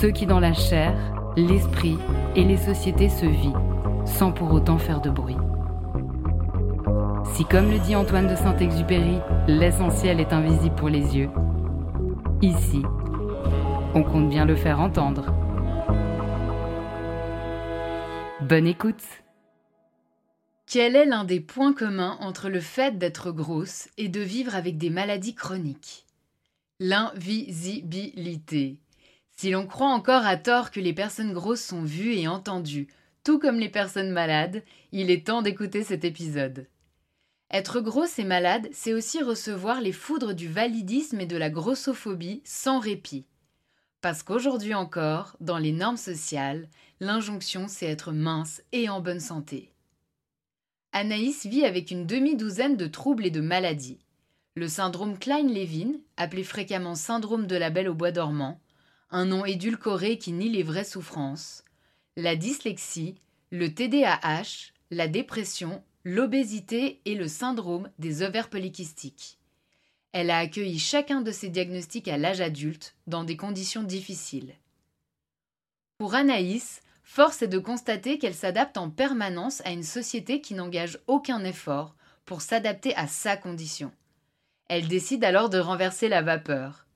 Ceux qui dans la chair, l'esprit et les sociétés se vivent, sans pour autant faire de bruit. Si comme le dit Antoine de Saint-Exupéry, l'essentiel est invisible pour les yeux, ici, on compte bien le faire entendre. Bonne écoute Quel est l'un des points communs entre le fait d'être grosse et de vivre avec des maladies chroniques? L'invisibilité. Si l'on croit encore à tort que les personnes grosses sont vues et entendues, tout comme les personnes malades, il est temps d'écouter cet épisode. Être grosse et malade, c'est aussi recevoir les foudres du validisme et de la grossophobie sans répit. Parce qu'aujourd'hui encore, dans les normes sociales, l'injonction c'est être mince et en bonne santé. Anaïs vit avec une demi-douzaine de troubles et de maladies le syndrome Klein-Levin, appelé fréquemment syndrome de la Belle au bois dormant, un nom édulcoré qui nie les vraies souffrances, la dyslexie, le TDAH, la dépression, l'obésité et le syndrome des ovaires polykystiques. Elle a accueilli chacun de ces diagnostics à l'âge adulte, dans des conditions difficiles. Pour Anaïs, force est de constater qu'elle s'adapte en permanence à une société qui n'engage aucun effort pour s'adapter à sa condition. Elle décide alors de renverser la vapeur.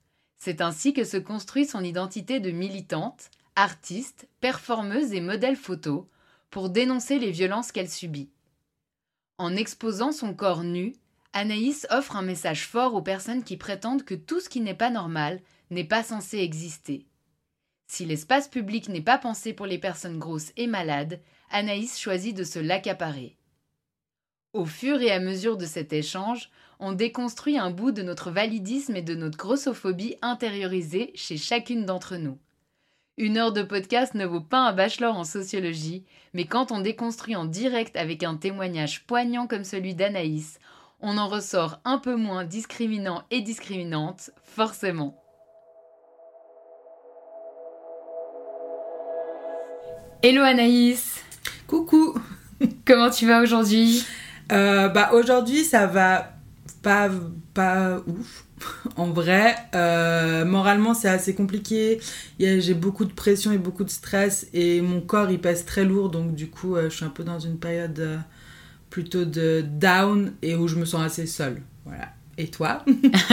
C'est ainsi que se construit son identité de militante, artiste, performeuse et modèle photo pour dénoncer les violences qu'elle subit. En exposant son corps nu, Anaïs offre un message fort aux personnes qui prétendent que tout ce qui n'est pas normal n'est pas censé exister. Si l'espace public n'est pas pensé pour les personnes grosses et malades, Anaïs choisit de se l'accaparer. Au fur et à mesure de cet échange, on déconstruit un bout de notre validisme et de notre grossophobie intériorisée chez chacune d'entre nous. Une heure de podcast ne vaut pas un bachelor en sociologie, mais quand on déconstruit en direct avec un témoignage poignant comme celui d'Anaïs, on en ressort un peu moins discriminant et discriminante, forcément. Hello Anaïs Coucou Comment tu vas aujourd'hui? Euh, Bah aujourd'hui ça va pas, pas ouf. en vrai, euh, moralement, c'est assez compliqué. J'ai beaucoup de pression et beaucoup de stress et mon corps, il pèse très lourd. Donc, du coup, euh, je suis un peu dans une période euh, plutôt de down et où je me sens assez seule. Voilà. Et toi?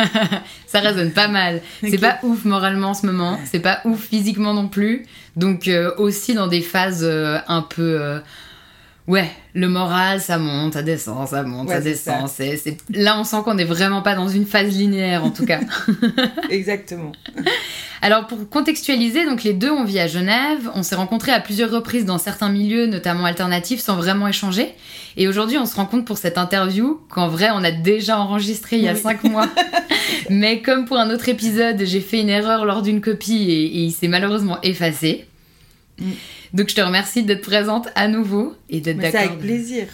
Ça résonne pas mal. C'est pas ouf moralement en ce moment. C'est pas ouf physiquement non plus. Donc, aussi dans des phases un peu Ouais, le moral, ça monte, ça descend, ça monte, ça descend. Là, on sent qu'on n'est vraiment pas dans une phase linéaire, en tout cas. Exactement. Alors, pour contextualiser, donc les deux, on vit à Genève. On s'est rencontrés à plusieurs reprises dans certains milieux, notamment alternatifs, sans vraiment échanger. Et aujourd'hui, on se rencontre pour cette interview qu'en vrai, on a déjà enregistré il y a cinq mois. Mais comme pour un autre épisode, j'ai fait une erreur lors d'une copie et, et il s'est malheureusement effacé. Mm. Donc je te remercie d'être présente à nouveau et d'être d'accord. C'est avec plaisir.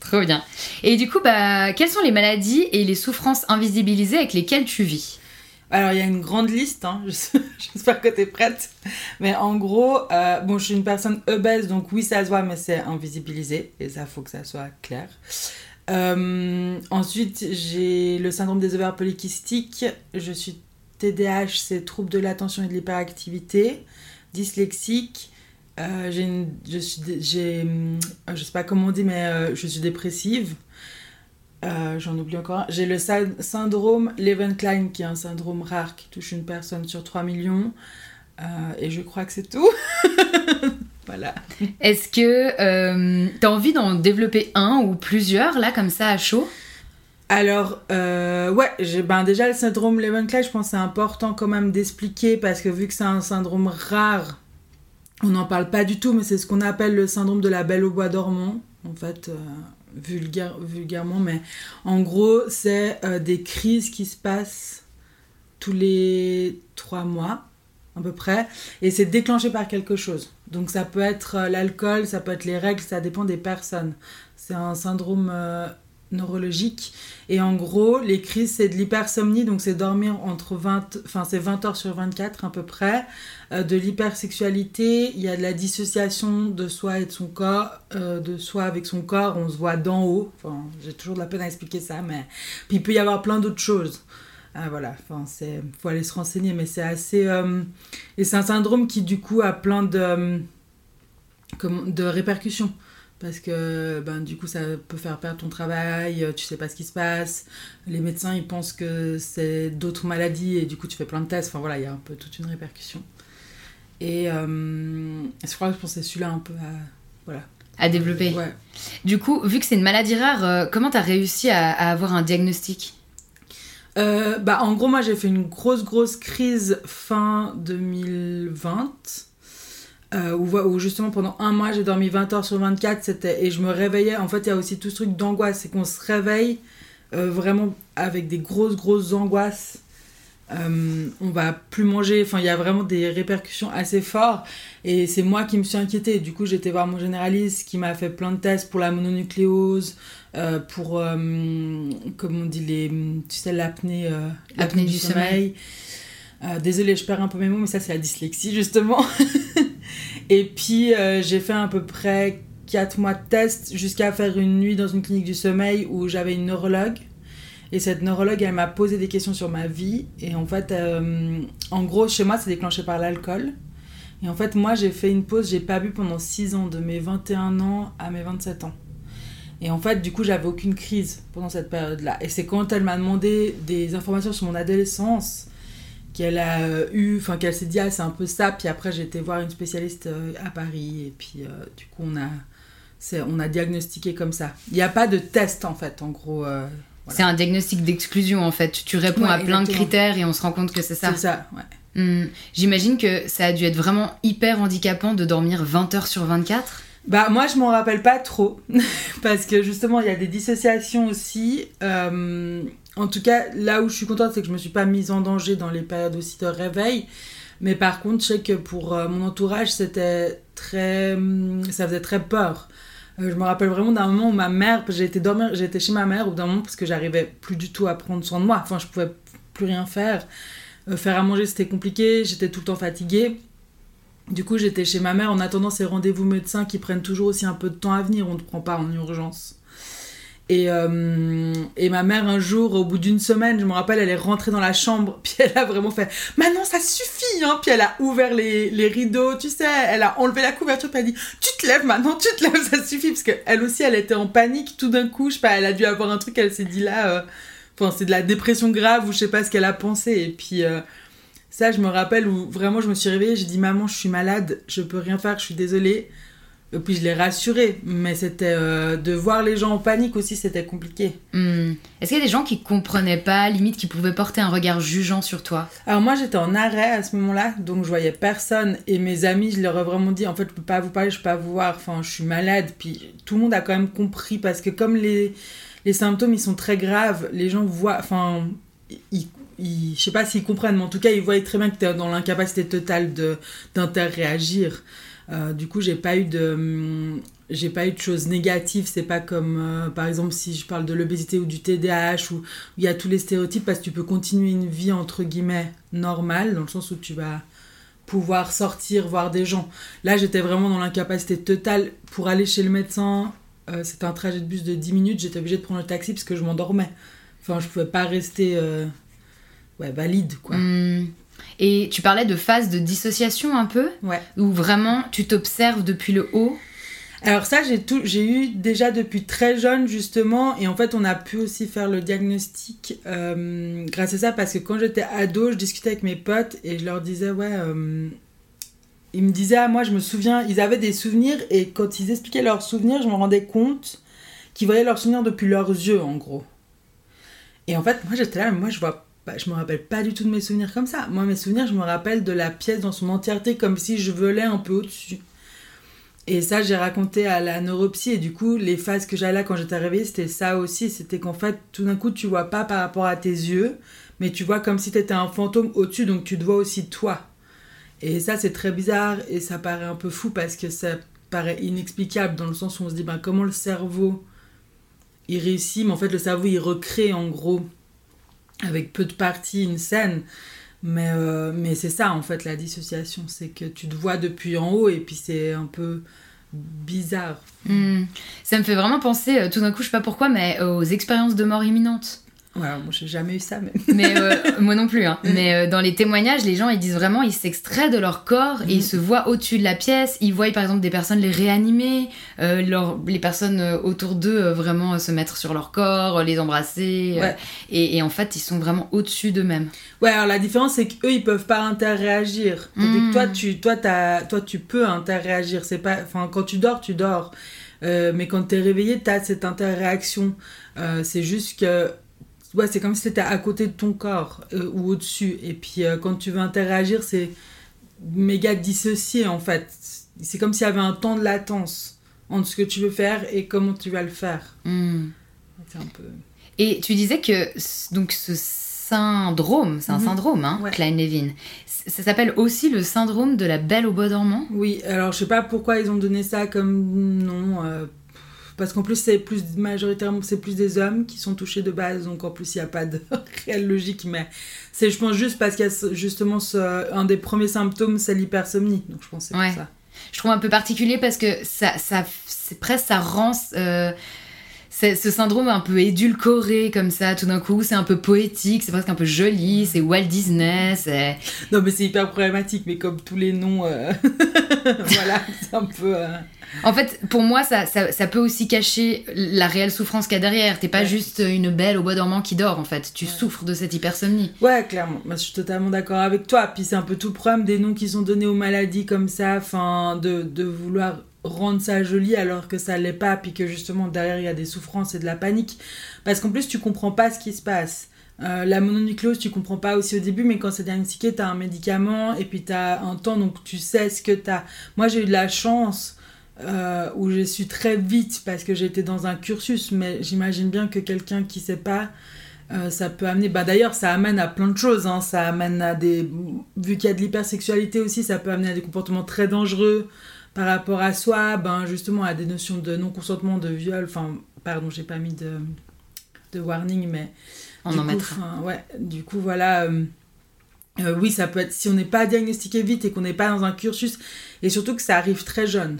Trop bien. Et du coup, bah, quelles sont les maladies et les souffrances invisibilisées avec lesquelles tu vis? Alors, il y a une grande liste, hein. j'espère que tu es prête. Mais en gros, euh, bon, je suis une personne obèse, donc oui, ça se voit, mais c'est invisibilisé. Et ça, faut que ça soit clair. Euh, ensuite, j'ai le syndrome des ovaires polykystiques. Je suis TDAH, c'est trouble de l'attention et de l'hyperactivité. Dyslexique. Euh, j'ai une, je suis, j'ai, je sais pas comment on dit, mais je suis dépressive. Euh, j'en oublie encore. J'ai le syndrome Klein, qui est un syndrome rare qui touche une personne sur 3 millions. Euh, et je crois que c'est tout. voilà. Est-ce que euh, tu as envie d'en développer un ou plusieurs, là, comme ça, à chaud? Alors, ouais, ben déjà le syndrome Klein, je pense que c'est important quand même d'expliquer parce que vu que c'est un syndrome rare, on n'en parle pas du tout, mais c'est ce qu'on appelle le syndrome de la belle au bois dormant. En fait, vulgaire, vulgairement, mais en gros, c'est euh, des crises qui se passent tous les trois mois, à peu près, et c'est déclenché par quelque chose. Donc ça peut être euh, l'alcool, ça peut être les règles, ça dépend des personnes. C'est un syndrome euh, neurologique. Et en gros, les crises, c'est de l'hypersomnie, donc c'est dormir entre 20, enfin c'est 20 heures sur 24 à peu près. Euh, de l'hypersexualité, il y a de la dissociation de soi et de son corps, euh, de soi avec son corps, on se voit d'en haut. Enfin, j'ai toujours de la peine à expliquer ça, mais puis il peut y avoir plein d'autres choses. Ah, voilà, enfin, c'est faut aller se renseigner, mais c'est assez euh, et c'est un syndrome qui du coup a plein de de répercussions parce que ben, du coup ça peut faire perdre ton travail, euh, tu sais pas ce qui se passe, les médecins ils pensent que c'est d'autres maladies et du coup tu fais plein de tests, enfin voilà, il y a un peu toute une répercussion. Et euh, je crois que je pensais celui-là un peu à, voilà. à développer. Ouais. Du coup, vu que c'est une maladie rare, euh, comment tu as réussi à, à, avoir un diagnostic? Bah, En gros, moi j'ai fait une grosse grosse crise fin 2020 euh, où, justement pendant un mois j'ai dormi 20 heures sur 24 c'était et je me réveillais. En fait il y a aussi tout ce truc d'angoisse c'est qu'on se réveille euh, vraiment avec des grosses grosses angoisses. Euh, on va plus manger. Enfin il y a vraiment des répercussions assez fortes. Et c'est moi qui me suis inquiétée. Du coup j'étais voir mon généraliste qui m'a fait plein de tests pour la mononucléose pour comme on dit les tu sais l'apnée l'apnée du, sommeil, sommeil. Désolée je perds un peu mes mots mais ça c'est la dyslexie justement Et puis, euh, j'ai fait à peu près 4 mois de test jusqu'à faire une nuit dans une clinique du sommeil où j'avais une neurologue. Et cette neurologue, elle m'a posé des questions sur ma vie. Et en fait, euh, en gros, chez moi, c'est déclenché par l'alcool. Et en fait, moi, j'ai fait une pause, j'ai pas bu pendant 6 ans, de mes 21 ans à mes 27 ans. Et en fait, du coup, j'avais aucune crise pendant cette période-là. Et c'est quand elle m'a demandé des informations sur mon adolescence qu'elle a euh, eu, enfin qu'elle s'est dit ah c'est un peu ça, puis après j'ai été voir une spécialiste euh, à Paris et puis euh, du coup on a, on a diagnostiqué comme ça. Il n'y a pas de test en fait, en gros. C'est un diagnostic d'exclusion en fait. Tu réponds à plein de critères et on se rend compte que c'est ça. C'est ça, ouais. Hmm. J'imagine que ça a dû être vraiment hyper handicapant de dormir 20 heures sur 24. Bah moi je m'en rappelle pas trop parce que justement il y a des dissociations aussi. Euh, en tout cas là où je suis contente c'est que je me suis pas mise en danger dans les périodes aussi de réveil. Mais par contre je sais que pour euh, mon entourage c'était très, hum, ça faisait très peur. Euh, je me rappelle vraiment d'un moment où ma mère, j'ai été dormir, j'étais chez ma mère au d'un moment parce que j'arrivais plus du tout à prendre soin de moi. Enfin je pouvais plus rien faire. faire à manger c'était compliqué, j'étais tout le temps fatiguée. Du coup, j'étais chez ma mère en attendant ces rendez-vous médecins qui prennent toujours aussi un peu de temps à venir, on ne prend pas en urgence. Et, euh, et, ma mère, un jour, au bout d'une semaine, je me rappelle, elle est rentrée dans la chambre, puis elle a vraiment fait Maintenant, ça suffit hein Puis elle a ouvert les, rideaux, tu sais, elle a enlevé la couverture, puis elle a dit Tu te lèves maintenant, tu te lèves, ça suffit. Parce qu'elle aussi, elle était en panique tout d'un coup, je sais pas, elle a dû avoir un truc, elle s'est dit là, euh, c'est de la dépression grave, ou je sais pas ce qu'elle a pensé. Et puis. Euh, ça, je me rappelle où vraiment je me suis réveillée, j'ai dit Maman, je suis malade, je peux rien faire, je suis désolée. Et puis je l'ai rassurée, mais c'était euh, de voir les gens en panique aussi, c'était compliqué. Hmm. Est-ce qu'il y a des gens qui comprenaient pas, limite qui pouvaient porter un regard jugeant sur toi? Alors moi j'étais en arrêt à ce moment-là, donc je voyais personne et mes amis, je leur ai vraiment dit en fait je peux pas vous parler, je peux pas vous voir, enfin je suis malade. Puis tout le monde a quand même compris parce que comme les, les symptômes ils sont très graves, les gens voient, enfin ils je sais pas s'ils comprennent, mais en tout cas, ils voient très bien que tu es dans l'incapacité totale d'interréagir. Euh, du coup, j'ai pas eu de, hum, j'ai pas eu de choses négatives. C'est pas comme, euh, par exemple, si je parle de l'obésité ou du TDAH où il y a tous les stéréotypes parce que tu peux continuer une vie entre guillemets normale dans le sens où tu vas pouvoir sortir voir des gens. Là, j'étais vraiment dans l'incapacité totale pour aller chez le médecin. Euh, c'était un trajet de bus de 10 minutes. J'étais obligée de prendre le taxi parce que je m'endormais. Enfin, je pouvais pas rester valide quoi. Hmm. Et tu parlais de phase de dissociation un peu Ouais. Où vraiment tu t'observes depuis le haut Alors ça, j'ai tout, j'ai eu déjà depuis très jeune justement, et en fait, on a pu aussi faire le diagnostic euh, grâce à ça parce que quand j'étais ado, je discutais avec mes potes et je leur disais ouais, euh, ils me disaient ah moi je me souviens, ils avaient des souvenirs et quand ils expliquaient leurs souvenirs, je me rendais compte qu'ils voyaient leurs souvenirs depuis leurs yeux en gros. Et en fait, moi j'étais là, mais moi je vois bah, je me rappelle pas du tout de mes souvenirs comme ça. Moi, mes souvenirs, je me rappelle de la pièce dans son entièreté, comme si je volais un peu au-dessus. Et ça, j'ai raconté à la neuropsy, et du coup, les phases que j'avais là quand j'étais réveillée, c'était ça aussi. C'était qu'en fait, tout d'un coup, tu vois pas par rapport à tes yeux, mais tu vois comme si t'étais un fantôme au-dessus, donc tu te vois aussi toi. Et ça, c'est très bizarre, et ça paraît un peu fou parce que ça paraît inexplicable dans le sens où on se dit, ben, comment le cerveau il réussit, mais en fait, le cerveau il recrée en gros avec peu de parties une scène. Mais, euh, mais c'est ça en fait la dissociation, c'est que tu te vois depuis en haut et puis c'est un peu bizarre. Hmm. Ça me fait vraiment penser, euh, tout d'un coup, je sais pas pourquoi, mais aux expériences de mort imminente. Ouais, moi j'ai jamais eu ça, mais. Mais euh, moi non plus. Hein. Mais euh, dans les témoignages, les gens ils disent vraiment, ils s'extraient de leur corps et ils se voient au-dessus de la pièce. Ils voient par exemple des personnes les réanimer, euh, leur- les personnes autour d'eux vraiment se mettre sur leur corps, les embrasser. Ouais. et, et en fait, ils sont vraiment au-dessus d'eux-mêmes. Ouais, alors la différence c'est qu'eux ils peuvent pas interréagir. Mm. que toi tu, toi, toi tu peux interréagir. C'est pas, enfin quand tu dors tu dors, mais quand t'es réveillé t'as cette interréaction. C'est juste que ouais c'est comme si t'étais à côté de ton corps euh, ou au-dessus. Et puis euh, quand tu veux interréagir c'est méga dissocié en fait. C'est comme s'il y avait un temps de latence entre ce que tu veux faire et comment tu vas le faire. Hmm. C'est un peu. Et tu disais que donc ce syndrome, c'est un Mhm. syndrome, hein, Ouais. Klein-Levin. Ça s'appelle aussi le syndrome de la belle au bois dormant? Oui, alors je sais pas pourquoi ils ont donné ça comme nom. euh, parce qu'en plus, c'est plus majoritairement, c'est plus des hommes qui sont touchés de base, donc en plus, il n'y a pas de réelle logique. Mais c'est, je pense, juste parce qu'il y a justement ce- un des premiers symptômes, c'est l'hypersomnie. Donc je pense que c'est Ouais. ça. Je trouve un peu particulier parce que ça, ça c'est presque ça rend euh, ce syndrome un peu édulcoré comme ça. Tout d'un coup, c'est un peu poétique, c'est presque un peu joli, c'est Walt Disney. c'est- Non, mais c'est hyper problématique, mais comme tous les noms, euh, voilà, c'est un peu. euh, En fait, pour moi, ça, ça, ça peut aussi cacher la réelle souffrance qu'il y a derrière. T'es pas Ouais. juste une belle au bois dormant qui dort, en fait. Tu Ouais. souffres de cette hypersomnie. Ouais, clairement. Moi, je suis totalement d'accord avec toi. Puis c'est un peu tout le problème des noms qui sont donnés aux maladies comme ça, enfin, de, de vouloir rendre ça joli alors que ça l'est pas, puis que justement derrière il y a des souffrances et de la panique. Parce qu'en plus, tu comprends pas ce qui se passe. Euh, la mononucléose, tu comprends pas aussi au début, mais quand c'est diagnostiqué, t'as un médicament et puis t'as un temps, donc tu sais ce que t'as. Moi, j'ai eu de la chance euh, où j'ai su très vite parce que j'étais dans un cursus, mais j'imagine bien que quelqu'un qui sait pas, euh, ça peut amener. Bah d'ailleurs, ça amène à plein de choses. hein. Ça amène à des. Vu qu'il y a de l'hypersexualité aussi, ça peut amener à des comportements très dangereux par rapport à soi. Ben justement à des notions de non-consentement, de viol. Enfin, pardon, j'ai pas mis de, de warning, mais. On en coup, mettra. ouais, du coup, voilà. euh, euh, oui, ça peut être. Si on n'est pas diagnostiqué vite et qu'on n'est pas dans un cursus, et surtout que ça arrive très jeune.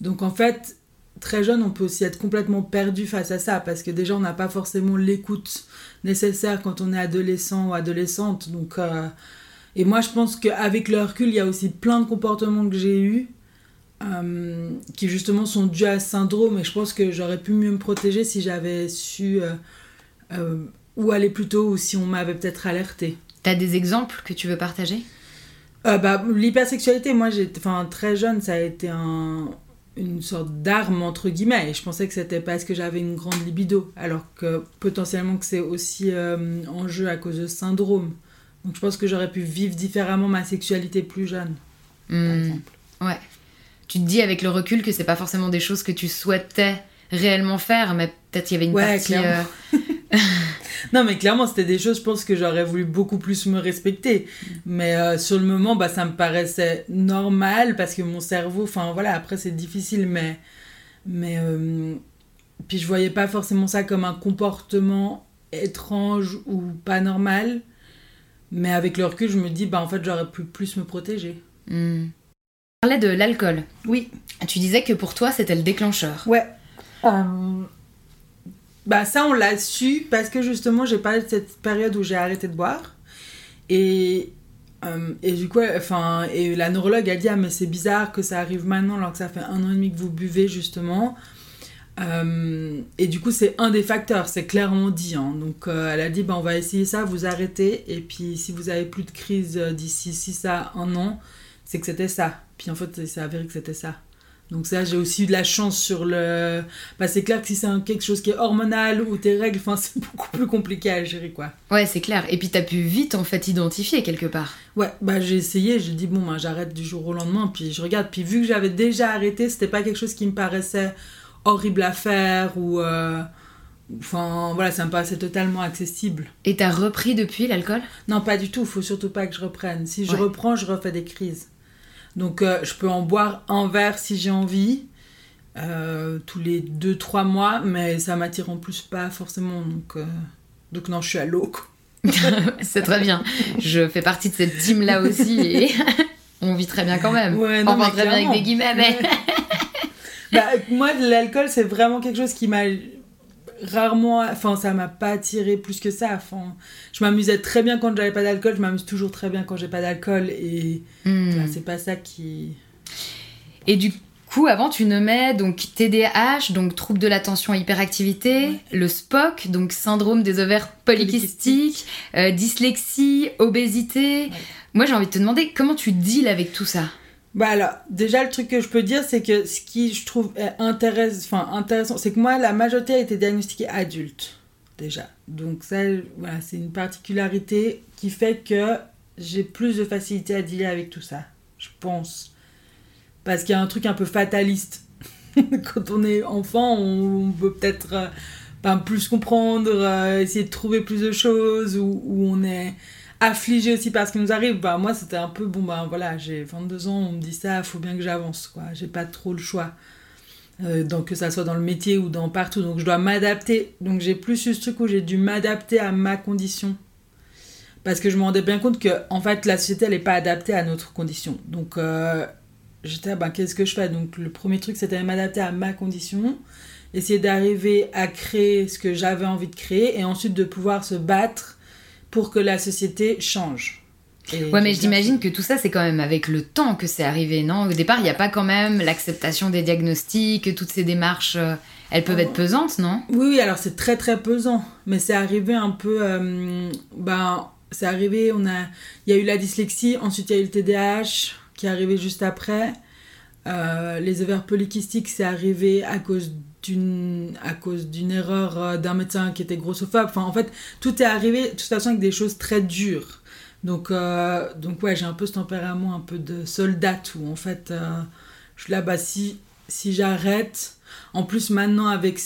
Donc en fait, très jeune, on peut aussi être complètement perdu face à ça, parce que déjà, on n'a pas forcément l'écoute nécessaire quand on est adolescent ou adolescente. Donc, euh, Et moi, je pense qu'avec le recul, il y a aussi plein de comportements que j'ai eus. Euh, qui justement sont dus à ce syndrome et je pense que j'aurais pu mieux me protéger si j'avais su euh, euh, où aller plus tôt ou si on m'avait peut-être alerté. T'as des exemples que tu veux partager? Bah, L'hypersexualité, moi, j'étais, enfin, très jeune, ça a été un, une sorte d'arme, entre guillemets. Et je pensais que c'était parce que j'avais une grande libido, alors que potentiellement que c'est aussi euh, en jeu à cause de syndrome. Donc je pense que j'aurais pu vivre différemment ma sexualité plus jeune, par Hmm, exemple. Ouais. Tu te dis avec le recul que c'est pas forcément des choses que tu souhaitais réellement faire, mais peut-être il y avait une Ouais, partie euh, non, mais clairement, c'était des choses, je pense que j'aurais voulu beaucoup plus me respecter. Mais euh, sur le moment, bah, ça me paraissait normal parce que mon cerveau, enfin voilà, après c'est difficile, mais. Mais. euh, puis je voyais pas forcément ça comme un comportement étrange ou pas normal. Mais avec le recul, je me dis, bah en fait, j'aurais pu plus me protéger. Hmm. Parlais de l'alcool. Oui. Tu disais que pour toi, c'était le déclencheur. Ouais. Euh, Bah ça, on l'a su parce que justement, j'ai parlé de cette période où j'ai arrêté de boire. Et, euh, et du coup, enfin, et la neurologue a dit, ah mais c'est bizarre que ça arrive maintenant alors que ça fait un an et demi que vous buvez justement. Euh, et du coup, c'est un des facteurs, c'est clairement dit. hein. Donc, euh, elle a dit, bah, on va essayer ça, vous arrêtez. Et puis, si vous avez plus de crise d'ici 6 à 1 an, c'est que c'était ça. Puis, en fait, c'est avéré que c'était ça. Donc, ça, j'ai aussi eu de la chance sur le. Bah, c'est clair que si c'est quelque chose qui est hormonal ou tes règles, enfin, c'est beaucoup plus compliqué à gérer, quoi. Ouais, c'est clair. Et puis t'as pu vite en fait identifier quelque part. Ouais, bah, j'ai essayé, j'ai dit, bon, bah, j'arrête du jour au lendemain. Puis, je regarde. Puis, vu que j'avais déjà arrêté, c'était pas quelque chose qui me paraissait horrible à faire ou. euh, Enfin, voilà, ça me paraissait totalement accessible. Et t'as repris depuis l'alcool? Non, pas du tout. Faut surtout pas que je reprenne. Si je Ouais. reprends, je refais des crises. Donc, euh, je peux en boire un verre si j'ai envie, euh, tous les 2-3 mois, mais ça m'attire en plus pas forcément. Donc, euh, donc non, je suis à l'eau. C'est très bien. Je fais partie de cette team là aussi et on vit très bien quand même. Ouais, non, enfin, très bien avec des guillemets, mais. Bah, moi, l'alcool, c'est vraiment quelque chose qui m'a rarement. Enfin, ça m'a pas attiré plus que ça. Enfin, je m'amusais très bien quand j'avais pas d'alcool. Je m'amuse toujours très bien quand j'ai pas d'alcool. Et Hmm. c'est pas ça qui. Et du coup, avant, tu nommais donc TDAH, donc trouble de l'attention et hyperactivité, Ouais. le SPOC, donc syndrome des ovaires polykystiques, euh, dyslexie, obésité. Ouais. Moi, j'ai envie de te demander comment tu deals avec tout ça? Bah alors, déjà le truc que je peux dire, c'est que ce qui je trouve enfin, intéressant, c'est que moi, la majorité a été diagnostiquée adulte, déjà. Donc ça, voilà, c'est une particularité qui fait que j'ai plus de facilité à dealer avec tout ça, je pense. Parce qu'il y a un truc un peu fataliste. Quand on est enfant, on peut peut-être euh, ben, plus comprendre, euh, essayer de trouver plus de choses, ou on est affligé aussi par ce qui nous arrive. Bah, moi, c'était un peu, bon, bah voilà, j'ai 22 ans, on me dit ça, faut bien que j'avance, quoi. J'ai pas trop le choix. Euh, donc, que ça soit dans le métier ou dans partout. Donc, je dois m'adapter. Donc, j'ai plus eu ce truc où j'ai dû m'adapter à ma condition. Parce que je me rendais bien compte que, en fait, la société, elle n'est pas adaptée à notre condition. Donc, euh, j'étais, bah, qu'est-ce que je fais? Donc, le premier truc, c'était m'adapter à ma condition. Essayer d'arriver à créer ce que j'avais envie de créer. Et ensuite, de pouvoir se battre pour que la société change. Et Ouais, mais j'imagine que tout ça, c'est quand même avec le temps que c'est arrivé, non? Au départ, il n'y a pas quand même l'acceptation des diagnostics, toutes ces démarches, euh, elles peuvent Oh. être pesantes, non? Oui, oui, alors c'est très très pesant, mais c'est arrivé un peu. euh, ben, c'est arrivé, on a, il y a eu la dyslexie, ensuite il y a eu le TDAH qui est arrivé juste après. Euh, les ovaires polykystiques, c'est arrivé à cause à cause d'une erreur euh, d'un médecin qui était grossophobe. Enfin, en fait, tout est arrivé de toute façon avec des choses très dures. Donc, euh, donc ouais, j'ai un peu ce tempérament un peu de soldate où en fait, euh, je suis là, bah si, si j'arrête, en plus maintenant avec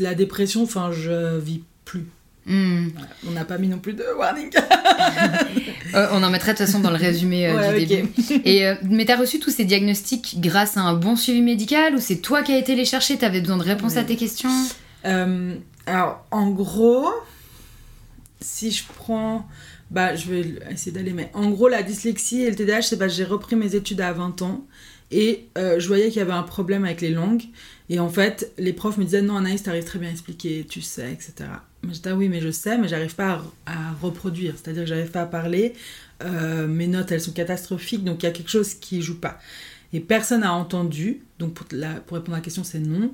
la dépression, enfin, je vis plus. Hmm. Voilà. On n'a pas mis non plus de warning. Euh, on en mettrait de toute façon dans le résumé euh, Ouais, du début. Et, euh, mais t'as reçu tous ces diagnostics grâce à un bon suivi médical ou c'est toi qui as été les chercher T'avais besoin de réponses à tes questions? Euh, alors, en gros, si je prends. Bah, je vais essayer d'aller, mais en gros, la dyslexie et le TDAH, c'est parce que j'ai repris mes études à 20 ans et je voyais qu'il y avait un problème avec les langues. Et en fait, les profs me disaient Non, Anaïs, t'arrives très bien à expliquer, tu sais, etc. J'étais ah oui, mais je sais, mais j'arrive pas à, reproduire. C'est-à-dire que j'arrive pas à parler. Euh, mes notes, elles sont catastrophiques, donc il y a quelque chose qui joue pas. Et personne n'a entendu. Donc, pour, la- pour répondre à la question, c'est non.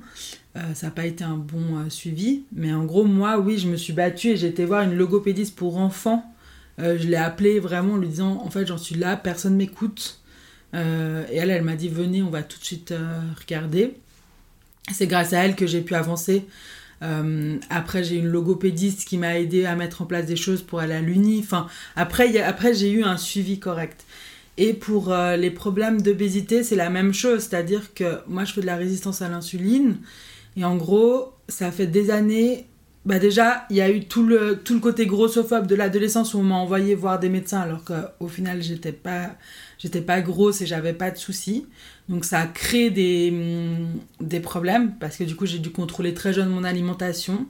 Euh, ça n'a pas été un bon euh, suivi. Mais en gros, moi, oui, je me suis battue et j'ai été voir une logopédiste pour enfants. Je l'ai appelée vraiment en lui disant En fait, j'en suis là, personne m'écoute. Et elle, elle m'a dit Venez, on va tout de suite regarder. C'est grâce à elle que j'ai pu avancer. Euh, après, j'ai une logopédiste qui m'a aidé à mettre en place des choses pour aller à l'uni. Enfin, après, après j'ai eu un suivi correct. Et pour euh, les problèmes d'obésité, c'est la même chose. C'est-à-dire que moi, je fais de la résistance à l'insuline. Et en gros, ça fait des années bah déjà, il y a eu tout le, tout le côté grossophobe de l'adolescence où on m'a envoyé voir des médecins alors qu'au final, j'étais pas, j'étais pas grosse et j'avais pas de soucis. Donc ça a créé des, hum, des problèmes parce que du coup, j'ai dû contrôler très jeune mon alimentation.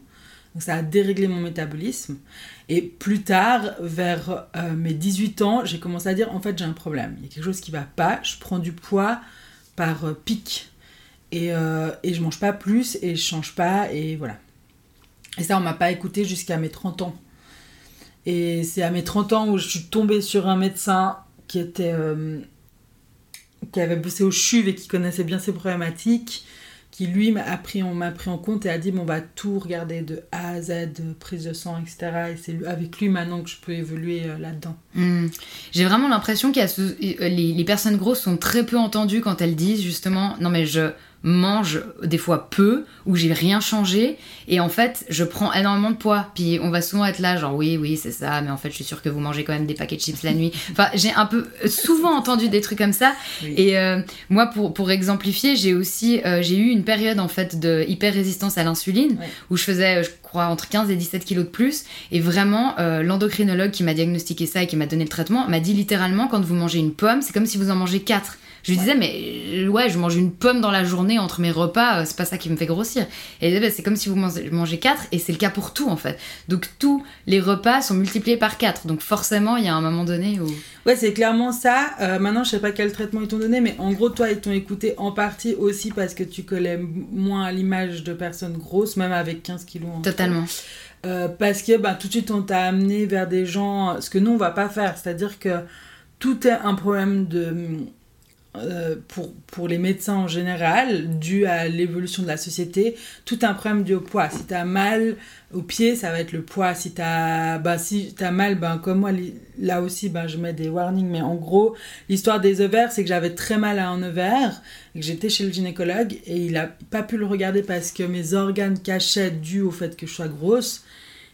Donc ça a déréglé mon métabolisme. Et plus tard, vers euh, mes 18 ans, j'ai commencé à dire en fait j'ai un problème. Il y a quelque chose qui va pas. Je prends du poids par euh, pic. Et, euh, et je mange pas plus et je change pas. Et voilà. Et ça, on m'a pas écouté jusqu'à mes 30 ans. Et c'est à mes 30 ans où je suis tombée sur un médecin qui était. Euh, qui avait bossé au CHUV et qui connaissait bien ces problématiques qui lui m'a pris, on m'a pris en compte et a dit bon bah tout regarder de A à Z, prise de sang, etc. Et c'est avec lui maintenant que je peux évoluer euh, là-dedans. Hmm. J'ai vraiment l'impression que les, les personnes grosses sont très peu entendues quand elles disent justement non mais je mange des fois peu ou j'ai rien changé et en fait je prends énormément de poids. Puis on va souvent être là genre oui oui c'est ça mais en fait je suis sûre que vous mangez quand même des paquets de chips la nuit. Enfin j'ai un peu souvent entendu des trucs comme ça. Et euh, moi pour, pour exemplifier j'ai aussi euh, j'ai eu une période en fait de hyper résistance à l'insuline où je faisais je crois entre 15 et 17 kilos de plus. Et vraiment euh, l'endocrinologue qui m'a diagnostiqué ça et qui m'a donné le traitement m'a dit littéralement quand vous mangez une pomme c'est comme si vous en mangez 4 je lui disais, mais euh, ouais, je mange une pomme dans la journée entre mes repas, euh, c'est pas ça qui me fait grossir. Et disait, bah, c'est comme si vous mangez 4, et c'est le cas pour tout en fait. Donc tous les repas sont multipliés par 4. Donc forcément, il y a un moment donné où. Ouais, c'est clairement ça. Euh, maintenant, je sais pas quel traitement ils t'ont donné, mais en gros, toi, ils t'ont écouté en partie aussi parce que tu collais moins à l'image de personnes grosses, même avec 15 kilos. Totalement. parce que bah, tout de suite, on t'a amené vers des gens, ce que nous, on va pas faire. C'est-à-dire que tout est un problème de euh, pour, pour les médecins en général, dû à l'évolution de la société, tout un problème dû au poids. Si tu as mal au pied, ça va être le poids. Si tu as, bah, si as mal, ben, comme moi, là aussi, ben, je mets des warnings. Mais en gros, l'histoire des ovaires, c'est que j'avais très mal à un ovaire, et que j'étais chez le gynécologue, et il a pas pu le regarder parce que mes organes cachaient dû au fait que je sois grosse.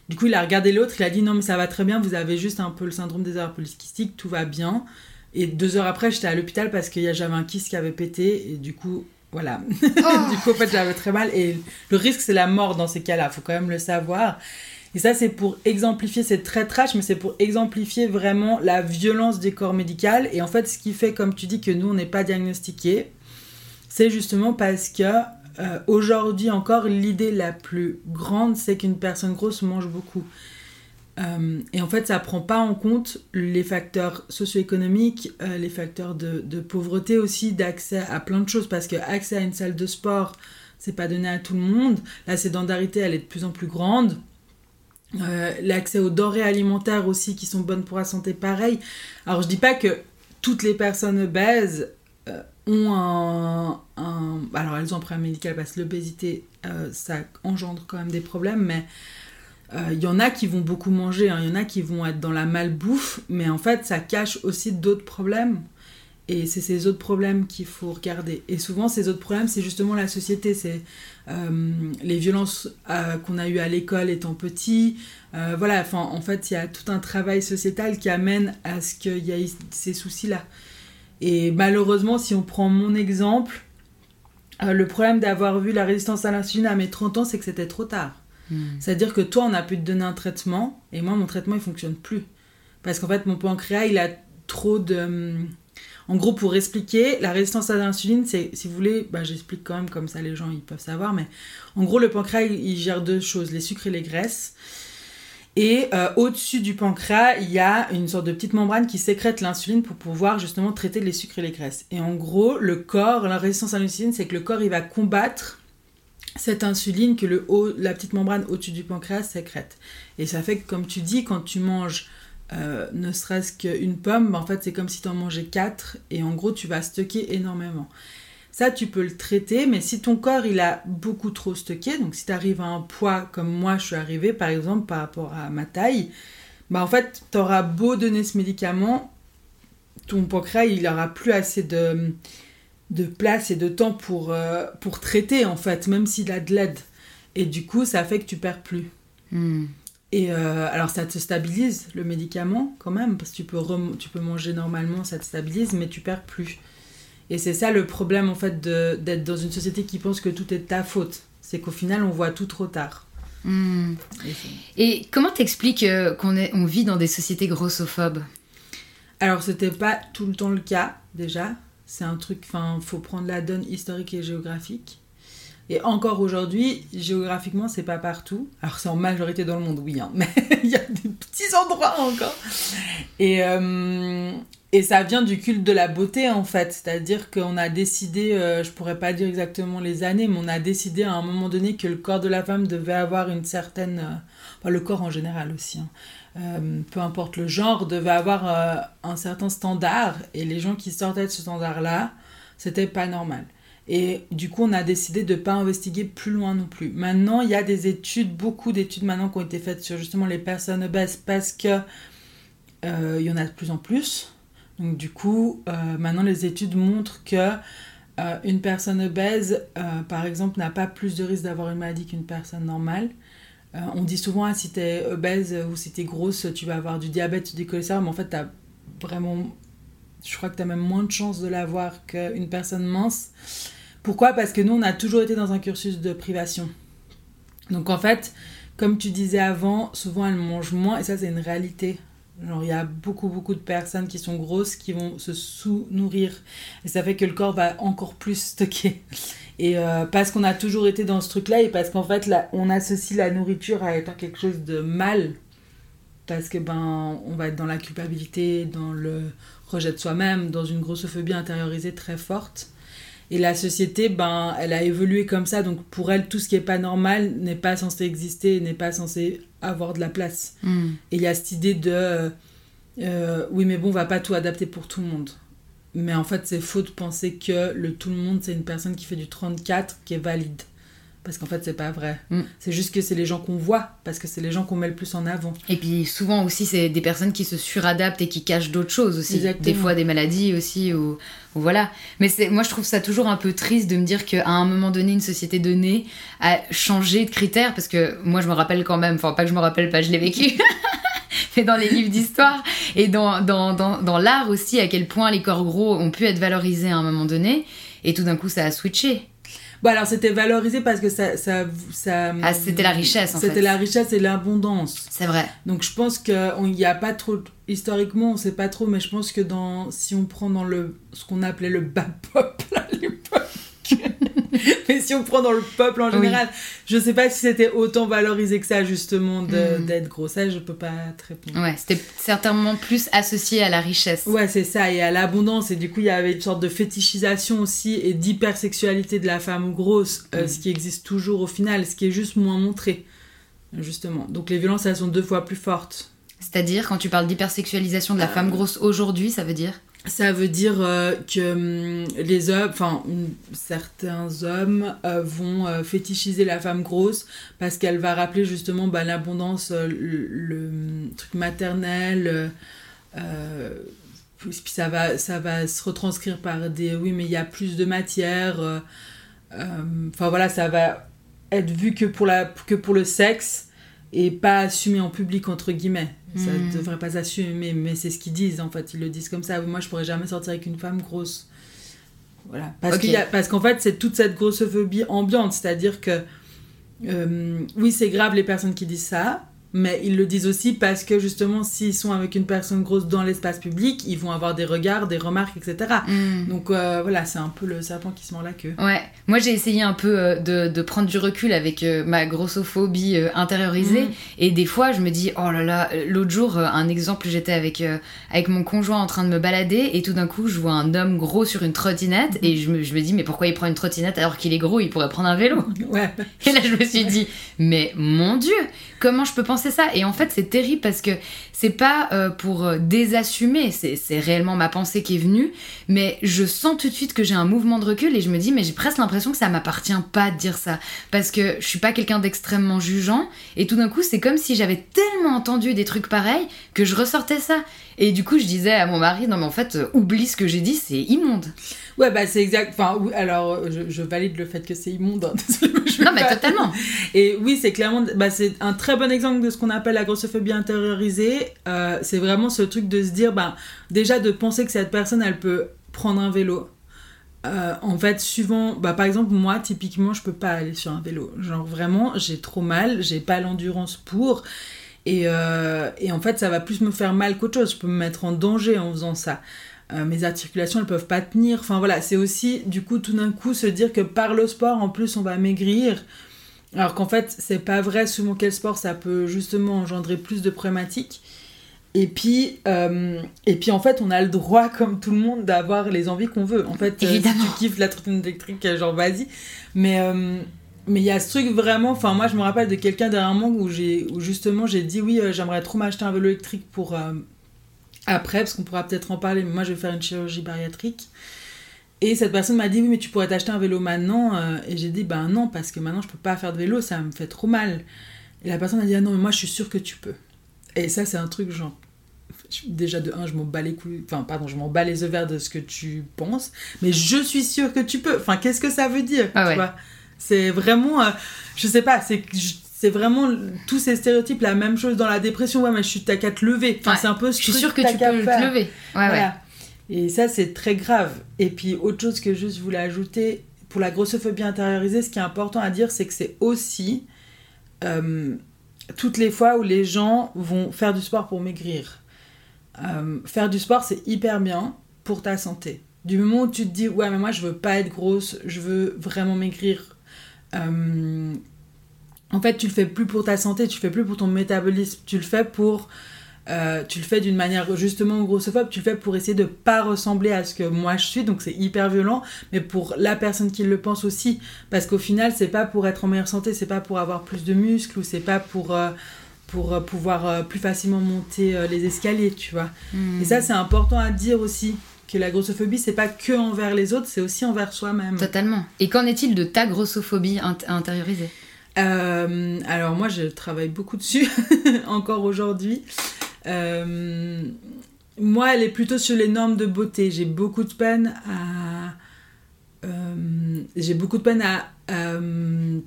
Du coup, il a regardé l'autre, il a dit non, mais ça va très bien, vous avez juste un peu le syndrome des ovaires polykystiques, tout va bien. Et deux heures après, j'étais à l'hôpital parce qu'il y j'avais un kyste qui avait pété. Et du coup, voilà. Oh. du coup, en fait, j'avais très mal. Et le risque, c'est la mort dans ces cas-là. Il faut quand même le savoir. Et ça, c'est pour exemplifier, c'est très trash, mais c'est pour exemplifier vraiment la violence des corps médicaux. Et en fait, ce qui fait, comme tu dis, que nous, on n'est pas diagnostiqués, c'est justement parce que euh, aujourd'hui encore, l'idée la plus grande, c'est qu'une personne grosse mange beaucoup. Euh, et en fait, ça prend pas en compte les facteurs socio-économiques, euh, les facteurs de, pauvreté aussi, d'accès à plein de choses, parce que accès à une salle de sport, c'est pas donné à tout le monde. La sédentarité, elle est de plus en plus grande. Euh, l'accès aux denrées alimentaires aussi, qui sont bonnes pour la santé, pareil. Alors, je dis pas que toutes les personnes obèses ont un, Alors, elles ont un problème médical parce que l'obésité, ça engendre quand même des problèmes, mais il euh, y en a qui vont beaucoup manger, il hein. y en a qui vont être dans la malbouffe, mais en fait, ça cache aussi d'autres problèmes. Et c'est ces autres problèmes qu'il faut regarder. Et souvent, ces autres problèmes, c'est justement la société. C'est euh, les violences euh, qu'on a eues à l'école étant petit. voilà, enfin, en fait, il y a tout un travail sociétal qui amène à ce qu'il y ait ces soucis-là. Et malheureusement, si on prend mon exemple, le problème d'avoir vu la résistance à l'insuline à mes 30 ans, c'est que c'était trop tard. Hmm. C'est-à-dire que toi, on a pu te donner un traitement, et moi, mon traitement, il fonctionne plus. Parce qu'en fait, mon pancréas, il a trop de... Hum, en gros, pour expliquer, la résistance à l'insuline, c'est, si vous voulez, bah, j'explique quand même comme ça, les gens, ils peuvent savoir, mais en gros, le pancréas, il, gère deux choses, les sucres et les graisses. Et euh, au-dessus du pancréas, il y a une sorte de petite membrane qui sécrète l'insuline pour pouvoir justement traiter les sucres et les graisses. Et en gros, le corps, la résistance à l'insuline, c'est que le corps, il va combattre cette insuline que le haut, la petite membrane au-dessus du pancréas sécrète. Et ça fait que, comme tu dis, quand tu manges euh, ne serait-ce qu'une pomme, en fait, c'est comme si tu en mangeais quatre et en gros, tu vas stocker énormément. Ça, tu peux le traiter, mais si ton corps, il a beaucoup trop stocké, donc si tu arrives à un poids comme moi, je suis arrivée, par exemple, par rapport à ma taille, bah en fait, tu auras beau donner ce médicament, ton pancréas, il aura plus assez de de place et de temps pour, euh, pour traiter, en fait, même s'il a de l'aide. Et du coup, ça fait que tu perds plus. Hmm. Et euh, alors, ça te stabilise, le médicament, quand même, parce que tu peux, tu peux manger normalement, ça te stabilise, mais tu perds plus. Et c'est ça le problème, en fait, d'être dans une société qui pense que tout est de ta faute. C'est qu'au final, on voit tout trop tard. Hmm. Et, comment t'expliques euh, qu'on on vit dans des sociétés grossophobes? Alors, c'était pas tout le temps le cas, déjà. C'est un truc, enfin, faut prendre la donne historique et géographique. Et encore aujourd'hui, géographiquement, c'est pas partout. Alors, c'est en majorité dans le monde, oui, hein, mais il y a des petits endroits encore. Et, euh, et ça vient du culte de la beauté, en fait. C'est-à-dire qu'on a décidé, euh, je pourrais pas dire exactement les années, mais on a décidé à un moment donné que le corps de la femme devait avoir une certaine. Euh, enfin, le corps en général aussi. Hein, euh, peu importe le genre, devait avoir un certain standard. Et les gens qui sortaient de ce standard-là, c'était pas normal. Et du coup, on a décidé de ne pas investiguer plus loin non plus. Maintenant, il y a des études, beaucoup d'études maintenant qui ont été faites sur justement les personnes obèses parce que il y en a de plus en plus. Donc du coup, euh, maintenant les études montrent que euh, une personne obèse, euh, par exemple, n'a pas plus de risque d'avoir une maladie qu'une personne normale. On dit souvent, ah, si tu es obèse ou si tu es grosse, tu vas avoir du diabète, du cholestérol, mais en fait, tu as vraiment... Je crois que tu as même moins de chances de l'avoir qu'une personne mince. Pourquoi? Parce que nous, on a toujours été dans un cursus de privation. Donc en fait, comme tu disais avant, souvent elles mangent moins, et ça c'est une réalité Genre, il y a beaucoup, beaucoup de personnes qui sont grosses qui vont se sous-nourrir. Et ça fait que le corps va encore plus stocker. Et euh, parce qu'on a toujours été dans ce truc-là, et parce qu'en fait, là, on associe la nourriture à être quelque chose de mal. Parce que, ben, on va être dans la culpabilité, dans le rejet de soi-même, dans une grossophobie intériorisée très forte. Et la société, ben, elle a évolué comme ça. Donc, pour elle, tout ce qui n'est pas normal n'est pas censé exister, n'est pas censé avoir de la place. Hmm. Et il y a cette idée de euh, oui, mais bon, on va pas tout adapter pour tout le monde. Mais en fait, c'est faux de penser que le tout le monde, c'est une personne qui fait du 34 qui est valide. Parce qu'en fait, c'est pas vrai. Hmm. C'est juste que c'est les gens qu'on voit, parce que c'est les gens qu'on met le plus en avant. Et puis souvent aussi, c'est des personnes qui se suradaptent et qui cachent d'autres choses aussi. Des fois, des maladies aussi, ou, voilà. Mais moi, je trouve ça toujours un peu triste de me dire qu'à un moment donné, une société donnée a changé de critères, parce que moi, je me rappelle quand même, enfin, pas que je me rappelle pas, je l'ai vécu. mais dans les livres d'histoire et dans, dans, dans, dans l'art aussi, à quel point les corps gros ont pu être valorisés à un moment donné, et tout d'un coup ça a switché. Bon, alors c'était valorisé parce que ça. ça, ça ah, c'était la richesse en fait. C'était la richesse et l'abondance. C'est vrai. Donc je pense qu'il n'y a pas trop. Historiquement, on sait pas trop, mais je pense que dans, si on prend dans le, ce qu'on appelait le bas peuple à l'époque, mais si on prend dans le peuple en général, je sais pas si c'était autant valorisé que ça, justement, hmm. d'être gros. Ça, je peux pas te répondre. Ouais, c'était certainement plus associé à la richesse. Ouais, c'est ça, et à l'abondance. Et du coup, il y avait une sorte de fétichisation aussi et d'hypersexualité de la femme grosse, euh, hmm. ce qui existe toujours au final, ce qui est juste moins montré, justement. Donc les violences, elles sont deux fois plus fortes. C'est-à-dire, quand tu parles d'hypersexualisation de la euh. femme grosse aujourd'hui, ça veut dire ça veut dire euh, que hum, les hommes, enfin certains hommes euh, vont euh, fétichiser la femme grosse parce qu'elle va rappeler justement bah, l'abondance, le, hum, truc maternel. puis ça va, ça va se retranscrire par des oui mais il y a plus de matière. Enfin voilà, ça va être vu que pour, la, que pour le sexe et pas assumé en public entre guillemets. Ça ne hmm. devrait pas assumer, mais c'est ce qu'ils disent en fait. Ils le disent comme ça. Moi, je pourrais jamais sortir avec une femme grosse. Voilà. Parce parce qu'en fait, c'est toute cette grossophobie ambiante. C'est-à-dire que, euh, oui, c'est grave les personnes qui disent ça, mais ils le disent aussi parce que justement, s'ils sont avec une personne grosse dans l'espace public, ils vont avoir des regards, des remarques, etc. Mm. Donc euh, voilà, c'est un peu le serpent qui se mord la queue. Ouais, moi j'ai essayé un peu euh, de, de, prendre du recul avec euh, ma grossophobie intériorisée. Mm. Et des fois, je me dis, oh là là, l'autre jour, un exemple, j'étais avec, avec mon conjoint en train de me balader et tout d'un coup, je vois un homme gros sur une trottinette et je me, je me dis, mais pourquoi il prend une trottinette alors qu'il est gros, il pourrait prendre un vélo? Ouais. Et là, je me suis dit, mais mon Dieu, comment je peux penser c'est ça. Et en fait, c'est terrible parce que c'est pas euh, pour euh, désassumer, c'est réellement ma pensée qui est venue, mais je sens tout de suite que j'ai un mouvement de recul et je me dis, mais j'ai presque l'impression que ça m'appartient pas de dire ça. Parce que je suis pas quelqu'un d'extrêmement jugeant, et tout d'un coup, c'est comme si j'avais tellement entendu des trucs pareils que je ressortais ça. Et du coup, je disais à mon mari, non mais en fait, euh, oublie ce que j'ai dit, c'est immonde. Ouais, bah c'est exact. Enfin, alors, je, valide le fait que c'est immonde. Hein. non, mais totalement. Et oui, c'est clairement, bah, c'est un très bon exemple de ce qu'on appelle la grossophobie intériorisée. Euh, c'est vraiment ce truc de se dire, bah, déjà de penser que cette personne, elle peut prendre un vélo, euh, en fait, suivant, bah, par exemple, moi, typiquement, je peux pas aller sur un vélo. Genre, vraiment, j'ai trop mal, j'ai pas l'endurance pour. Et, euh, et, en fait, ça va plus me faire mal qu'autre chose. Je peux me mettre en danger en faisant ça. Euh, mes articulations, elles peuvent pas tenir. Enfin, voilà, c'est aussi, du coup, tout d'un coup, se dire que par le sport, en plus, on va maigrir. Alors qu'en fait, c'est pas vrai, selon quel sport, ça peut justement engendrer plus de problématiques. Et puis, euh, et puis en fait, on a le droit, comme tout le monde, d'avoir les envies qu'on veut. En fait, si tu kiffes la trottinette électrique, genre vas-y. Mais mais il y a ce truc vraiment. Enfin, moi, je me rappelle de quelqu'un derrière moi où j'ai, où justement, j'ai dit oui, j'aimerais trop m'acheter un vélo électrique pour après, parce qu'on pourra peut-être en parler. Mais moi, je vais faire une chirurgie bariatrique. Et cette personne m'a dit oui, mais tu pourrais t'acheter un vélo maintenant. et j'ai dit ben non, parce que maintenant, je peux pas faire de vélo, ça me fait trop mal. Et la personne a dit ah non, mais moi, je suis sûre que tu peux. Et ça, c'est un truc genre. Déjà, de un, je m'en bats les couilles. Enfin, pardon, je m'en bats les œufs verts de ce que tu penses. Mais je suis sûre que tu peux. Enfin, qu'est-ce que ça veut dire ah tu vois? C'est vraiment. Euh, je sais pas, c'est. C'est vraiment tous ces stéréotypes, la même chose dans la dépression. Ouais, mais je suis t'as qu'à te lever. Enfin, c'est un peu ce Je suis sûre que tu peux te lever. Ouais, ouais. Et ça, c'est très grave. Et puis, autre chose que juste je voulais ajouter, pour la grossophobie intériorisée, ce qui est important à dire, c'est que c'est aussi. Euh, toutes les fois où les gens vont faire du sport pour maigrir. Euh, faire du sport, c'est hyper bien pour ta santé. Du moment où tu te dis, ouais, mais moi, je veux pas être grosse, je veux vraiment maigrir. Euh, en fait, tu le fais plus pour ta santé, tu le fais plus pour ton métabolisme, tu le fais pour euh, tu le fais d'une manière justement grossophobe, tu le fais pour essayer de pas ressembler à ce que moi je suis, donc c'est hyper violent, mais pour la personne qui le pense aussi, parce qu'au final c'est pas pour être en meilleure santé, c'est pas pour avoir plus de muscles ou c'est pas pour euh, pour pouvoir plus facilement monter les escaliers, tu vois. Et ça c'est important à dire aussi que la grossophobie c'est pas que envers les autres, c'est aussi envers soi-même. Totalement. Et qu'en est-il de ta grossophobie intériorisée alors moi je travaille beaucoup dessus encore aujourd'hui. Euh, moi, elle est plutôt sur les normes de beauté. J'ai beaucoup de peine à. Euh, j'ai beaucoup de peine à,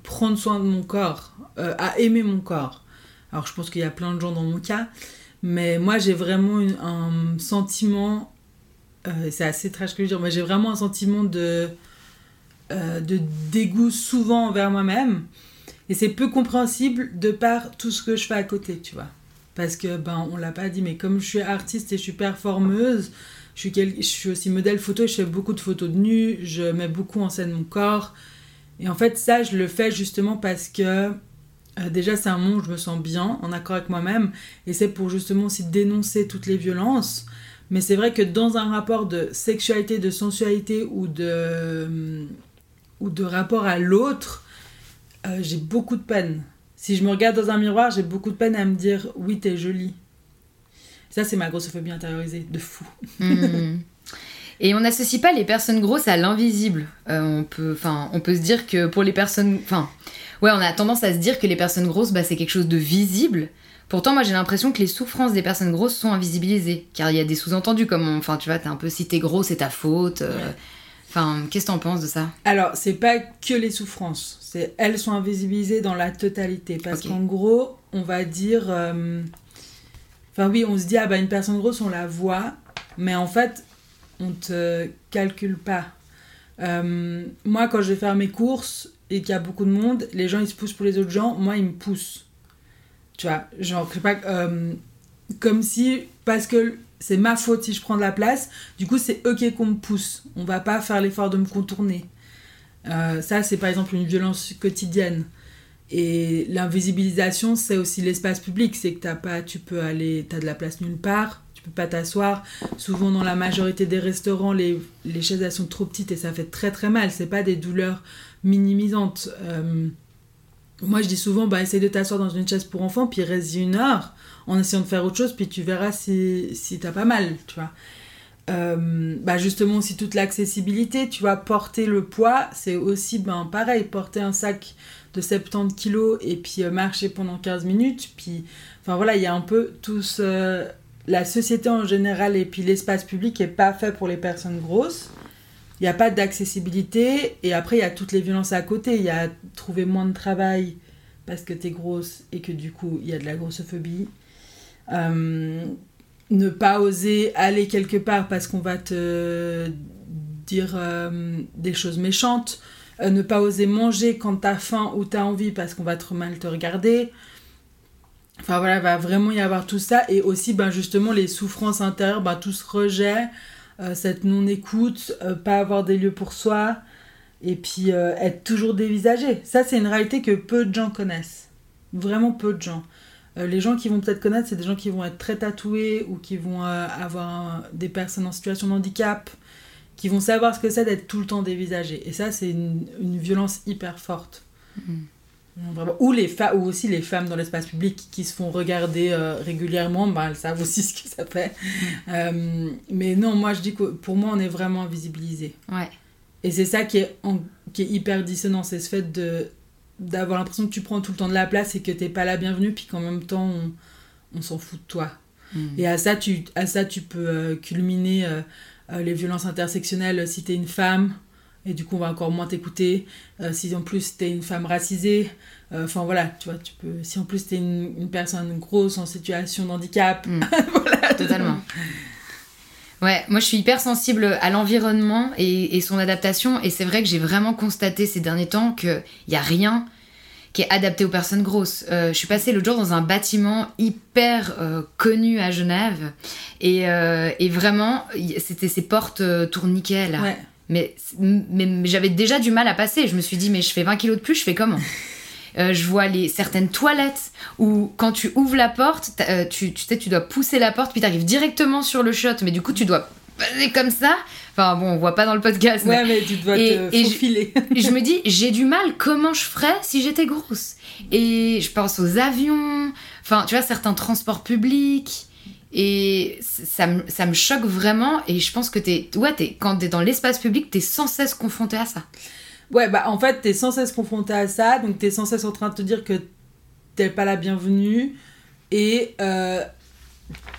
prendre soin de mon corps, euh, à aimer mon corps. Alors, je pense qu'il y a plein de gens dans mon cas, mais moi, j'ai vraiment un sentiment. C'est assez trash que je dire, mais j'ai vraiment un sentiment de, de dégoût souvent envers moi-même. Et c'est peu compréhensible de par tout ce que je fais à côté, tu vois. Parce que ben on l'a pas dit mais comme je suis artiste et je suis performeuse je suis, je suis aussi modèle photo je fais beaucoup de photos de nu je mets beaucoup en scène mon corps. Et en fait ça je le fais justement parce que euh, déjà c'est un monde où je me sens bien en accord avec moi-même. Et c'est pour justement aussi dénoncer toutes les violences mais c'est vrai que dans un rapport de sexualité de sensualité ou de ou de rapport à l'autre euh, j'ai beaucoup de peine si je me regarde dans un miroir, j'ai beaucoup de peine à me dire oui, t'es jolie. Ça, c'est ma grossophobie intériorisée, de fou. Hmm. Et on n'associe pas les personnes grosses à l'invisible. Euh, on, peut, on peut se dire que pour les personnes. Enfin, ouais, on a tendance à se dire que les personnes grosses, bah, c'est quelque chose de visible. Pourtant, moi, j'ai l'impression que les souffrances des personnes grosses sont invisibilisées. Car il y a des sous-entendus, comme. Enfin, tu vois, t'es un peu. Si t'es gros, c'est ta faute. Euh, Enfin, qu'est-ce que t'en penses de ça? Alors, c'est pas que les souffrances. C'est elles sont invisibilisées dans la totalité. Parce qu'en gros, on va dire. Euh, enfin, oui, on se dit, ah bah, une personne grosse, on la voit. Mais en fait, on te calcule pas. Euh, moi, quand je vais faire mes courses et qu'il y a beaucoup de monde, les gens ils se poussent pour les autres gens, moi ils me poussent. Tu vois, genre, pas. Euh, comme si. Parce que c'est ma faute si je prends de la place. Du coup, c'est ok qu'on me pousse. On va pas faire l'effort de me contourner. Euh, ça, c'est par exemple une violence quotidienne. Et l'invisibilisation, c'est aussi l'espace public. C'est que t'as pas, tu peux aller, t'as de la place nulle part. Tu peux pas t'asseoir. Souvent, dans la majorité des restaurants, les, les, chaises elles sont trop petites et ça fait très très mal. C'est pas des douleurs minimisantes. Euh, moi, je dis souvent, bah, essaye de t'asseoir dans une chaise pour enfants, puis reste une heure en essayant de faire autre chose, puis tu verras si, si t'as pas mal, tu vois. Euh, bah justement aussi toute l'accessibilité, tu vois, porter le poids, c'est aussi ben, pareil, porter un sac de 70 kilos et puis euh, marcher pendant 15 minutes, puis enfin voilà, il y a un peu tout. La société en général et puis l'espace public est pas fait pour les personnes grosses. Il n'y a pas d'accessibilité et après il y a toutes les violences à côté, il y a trouver moins de travail parce que t'es grosse et que du coup il y a de la grossophobie. Euh, ne pas oser aller quelque part parce qu'on va te dire euh, des choses méchantes, euh, ne pas oser manger quand t'as faim ou t'as envie parce qu'on va trop mal te regarder. Enfin voilà, va vraiment y avoir tout ça. Et aussi, ben, justement, les souffrances intérieures, ben, tout ce rejet, cette non-écoute, pas avoir des lieux pour soi, et puis être toujours dévisagé. Ça, c'est une réalité que peu de gens connaissent. Vraiment peu de gens. Euh, les gens qui vont peut-être connaître, c'est des gens qui vont être très tatoués ou qui vont euh, avoir des personnes en situation de handicap, qui vont savoir ce que c'est d'être tout le temps dévisagé. Et ça, c'est une, violence hyper forte. Mm. Ou, les ou aussi les femmes dans l'espace public qui se font regarder euh, régulièrement, bah, elles savent aussi ce que ça fait. Mm. mais non, moi je dis que pour moi on est vraiment invisibilisé. Ouais. Et c'est ça qui est, qui est hyper dissonant, c'est ce fait de d'avoir l'impression que tu prends tout le temps de la place et que t'es pas la bienvenue, puis qu'en même temps, on, s'en fout de toi. Hmm. Et à ça, tu, à ça, tu peux euh, culminer euh, euh, les violences intersectionnelles si t'es une femme, et du coup, on va encore moins t'écouter. si en plus t'es une femme racisée, enfin voilà, tu vois, tu peux. Si en plus t'es une, une personne grosse en situation de handicap, hmm. voilà. Totalement. Ouais, moi je suis hyper sensible à l'environnement et, son adaptation et c'est vrai que j'ai vraiment constaté ces derniers temps qu'il n'y a rien qui est adapté aux personnes grosses. Euh, je suis passée l'autre jour dans un bâtiment hyper euh, connu à Genève et, euh, et vraiment c'était ces portes tourniquets là. Ouais. Mais, mais j'avais déjà du mal à passer. Je me suis dit mais je fais 20 kilos de plus, je fais comment? Euh, je vois les, certaines toilettes où quand tu ouvres la porte, euh, tu, tu sais, tu dois pousser la porte, puis tu arrives directement sur le shot, mais du coup, tu dois passer comme ça. Enfin bon, on voit pas dans le podcast. Ouais, mais, tu dois te faufiler. Je, je me dis, j'ai du mal, comment je ferais si j'étais grosse? Et je pense aux avions, enfin, tu vois, certains transports publics. Et ça, me, ça me choque vraiment. Et je pense que es, ouais, es, quand t'es dans l'espace public, t'es sans cesse confronté à ça. Ouais, bah en fait, t'es sans cesse confronté à ça, donc t'es sans cesse en train de te dire que t'es pas la bienvenue, et euh,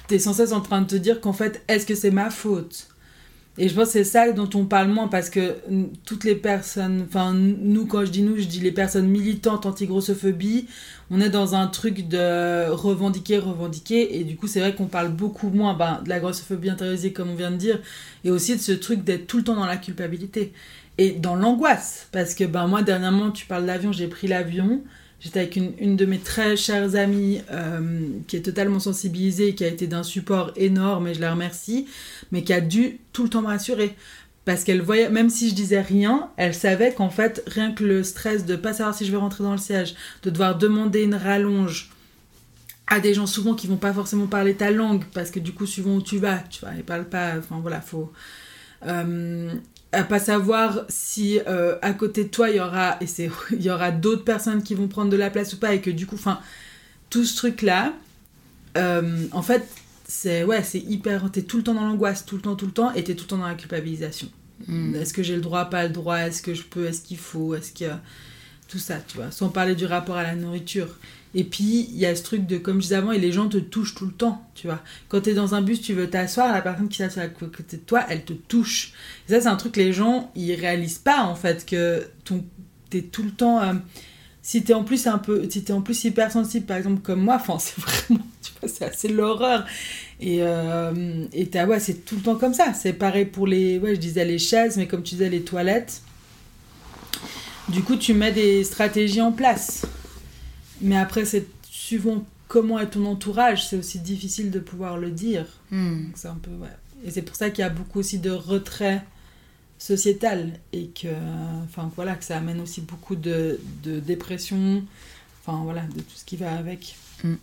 t'es sans cesse en train de te dire qu'en fait, est-ce que c'est ma faute? Et je pense que c'est ça dont on parle moins parce que toutes les personnes, enfin nous quand je dis nous, je dis les personnes militantes anti-grossophobie, on est dans un truc de revendiquer, revendiquer et du coup c'est vrai qu'on parle beaucoup moins ben, de la grossophobie intériorisée comme on vient de dire et aussi de ce truc d'être tout le temps dans la culpabilité et dans l'angoisse. Parce que ben, moi, dernièrement, tu parles d'avion, j'ai pris l'avion. J'étais avec une, une, de mes très chères amies euh, qui est totalement sensibilisée, qui a été d'un support énorme, et je la remercie, mais qui a dû tout le temps me rassurer. Parce qu'elle voyait, même si je disais rien, elle savait qu'en fait, rien que le stress de pas savoir si je vais rentrer dans le siège, de devoir demander une rallonge à des gens souvent qui vont pas forcément parler ta langue, parce que du coup, suivant où tu vas, tu vois, ils parlent pas, enfin voilà, faut. Euh, à pas savoir si euh, à côté de toi il y aura et c'est il y aura d'autres personnes qui vont prendre de la place ou pas et que du coup enfin tout ce truc là euh, en fait c'est ouais c'est hyper t'es tout le temps dans l'angoisse tout le temps tout le temps et t'es tout le temps dans la culpabilisation hmm. est-ce que j'ai le droit pas le droit est-ce que je peux est-ce qu'il faut est-ce que tout ça tu vois sans parler du rapport à la nourriture et puis, il y a ce truc de, comme je disais avant, et les gens te touchent tout le temps, tu vois. Quand tu es dans un bus, tu veux t'asseoir, la personne qui s'assoit à côté de toi, elle te touche. Et ça, c'est un truc que les gens, ils réalisent pas, en fait, que tu es tout le temps... Euh, si t'es en plus un peu si es en plus hypersensible par exemple comme moi enfin c'est vraiment tu vois c'est assez l'horreur et euh, et ouais c'est tout le temps comme ça c'est pareil pour les ouais je disais les chaises mais comme tu disais les toilettes du coup tu mets des stratégies en place mais après, c'est suivant comment est ton entourage, c'est aussi difficile de pouvoir le dire. Hmm. C'est un peu, ouais. Et c'est pour ça qu'il y a beaucoup aussi de retrait sociétal et que, enfin voilà, que ça amène aussi beaucoup de, de dépression, enfin voilà, de tout ce qui va avec. Hmm.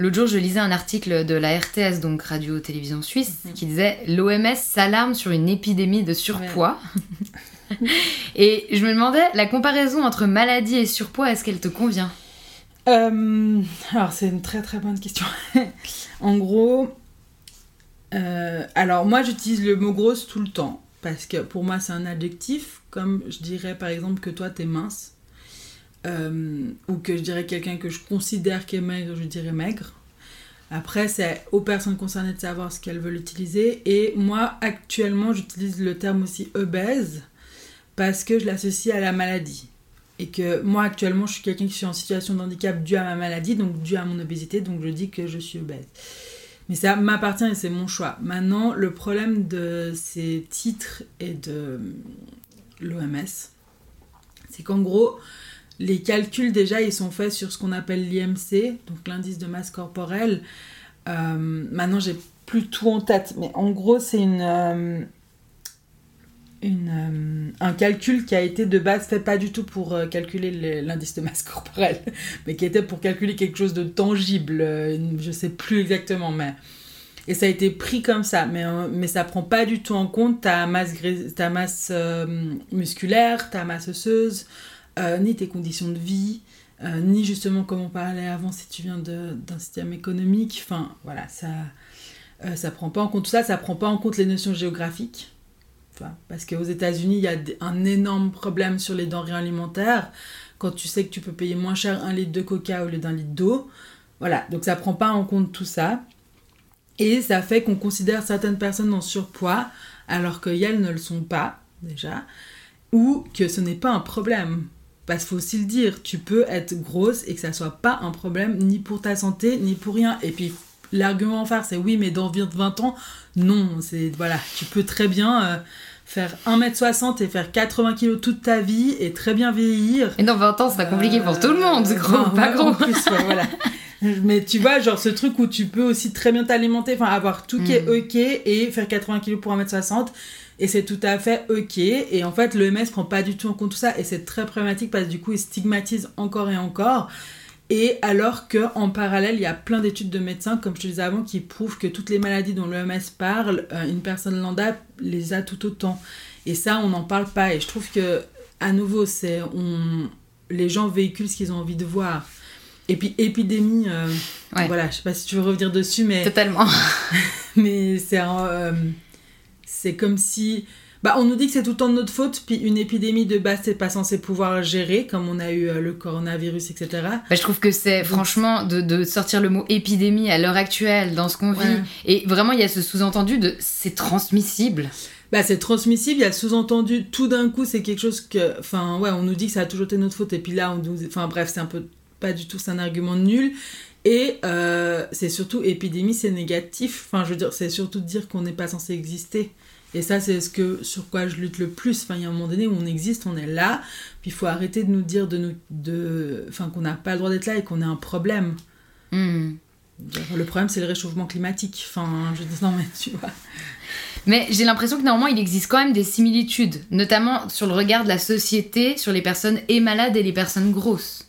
L'autre jour, je lisais un article de la RTS, donc Radio-Télévision Suisse, mhm. qui disait L'OMS s'alarme sur une épidémie de surpoids. et je me demandais, la comparaison entre maladie et surpoids, est-ce qu'elle te convient? Euh, alors, c'est une très très bonne question. en gros, euh, alors moi j'utilise le mot grosse tout le temps parce que pour moi c'est un adjectif, comme je dirais par exemple que toi t'es mince, euh, ou que je dirais quelqu'un que je considère qui est maigre, je dirais maigre. Après, c'est aux personnes concernées de savoir ce qu'elles veulent utiliser. Et moi, actuellement, j'utilise le terme aussi obèse parce que je l'associe à la maladie et que moi actuellement je suis quelqu'un qui suis en situation de handicap dû à ma maladie, donc dû à mon obésité, donc je dis que je suis obèse. Mais ça m'appartient et c'est mon choix. Maintenant, le problème de ces titres et de l'OMS, c'est qu'en gros, les calculs déjà, ils sont faits sur ce qu'on appelle l'IMC, donc l'indice de masse corporelle. Euh, maintenant, j'ai plus tout en tête, mais en gros, c'est une, euh, euh, un calcul qui a été de base fait pas du tout pour calculer l'indice de masse corporelle, mais qui était pour calculer quelque chose de tangible. je sais plus exactement, mais et ça a été pris comme ça, mais, mais ça prend pas du tout en compte ta masse, ta masse musculaire, ta masse osseuse, euh, ni tes conditions de vie, euh, ni justement comme on parlait avant si tu viens d'un système économique. Enfin voilà, ça euh, ça prend pas en compte tout ça, ça prend pas en compte les notions géographiques. Parce qu'aux États-Unis, il y a un énorme problème sur les denrées alimentaires. Quand tu sais que tu peux payer moins cher un litre de coca au lieu d'un litre d'eau. Voilà, donc ça prend pas en compte tout ça. Et ça fait qu'on considère certaines personnes en surpoids alors qu'elles ne le sont pas déjà, ou que ce n'est pas un problème. Parce qu'il faut aussi le dire, tu peux être grosse et que ça soit pas un problème ni pour ta santé ni pour rien. Et puis l'argument phare c'est oui mais dans 20 ans, non, c'est voilà, tu peux très bien euh, faire 1m60 et faire 80 kg toute ta vie et très bien vieillir. Et dans 20 ans, c'est pas compliqué pour tout le monde, euh, gros, pas gros. plus, voilà. Mais tu vois, genre ce truc où tu peux aussi très bien t'alimenter, enfin avoir tout qui est mm. ok et faire 80 kg pour 1m60 et c'est tout à fait ok. Et en fait, l'OMS prend pas du tout en compte tout ça. Et c'est très problématique parce que du coup, il stigmatise encore et encore. Et alors qu'en parallèle, il y a plein d'études de médecins, comme je te disais avant, qui prouvent que toutes les maladies dont l'OMS parle, euh, une personne lambda les a tout autant. Et ça, on n'en parle pas. Et je trouve que, à nouveau, c'est on... les gens véhiculent ce qu'ils ont envie de voir. Et puis, épidémie, euh, voilà, je sais pas si tu veux revenir dessus, mais. Totalement. mais c'est un. Euh, c'est comme si. Bah, on nous dit que c'est tout le temps de notre faute, puis une épidémie de base, c'est pas censé pouvoir gérer, comme on a eu euh, le coronavirus, etc. Bah, je trouve que c'est franchement de, sortir le mot épidémie à l'heure actuelle, dans ce qu'on vit. Et vraiment, il y a ce sous-entendu de c'est transmissible. Bah, c'est transmissible, il y a le sous-entendu, tout d'un coup, c'est quelque chose que. Enfin, ouais, on nous dit que ça a toujours été notre faute, et puis là, on nous. Enfin, bref, c'est un peu. Pas du tout, c'est un argument nul. Et euh, c'est surtout épidémie, c'est négatif. Enfin, je veux dire, c'est surtout dire qu'on n'est pas censé exister. Et ça, c'est ce que sur quoi je lutte le plus. Enfin, il y a un moment donné où on existe, on est là, puis il faut arrêter de nous dire de nous, de, enfin, qu'on n'a pas le droit d'être là et qu'on a un problème. Hmm. Le problème, c'est le réchauffement climatique. Enfin, je dis non, mais tu vois. Mais j'ai l'impression que normalement, il existe quand même des similitudes, notamment sur le regard de la société sur les personnes et malades et les personnes grosses.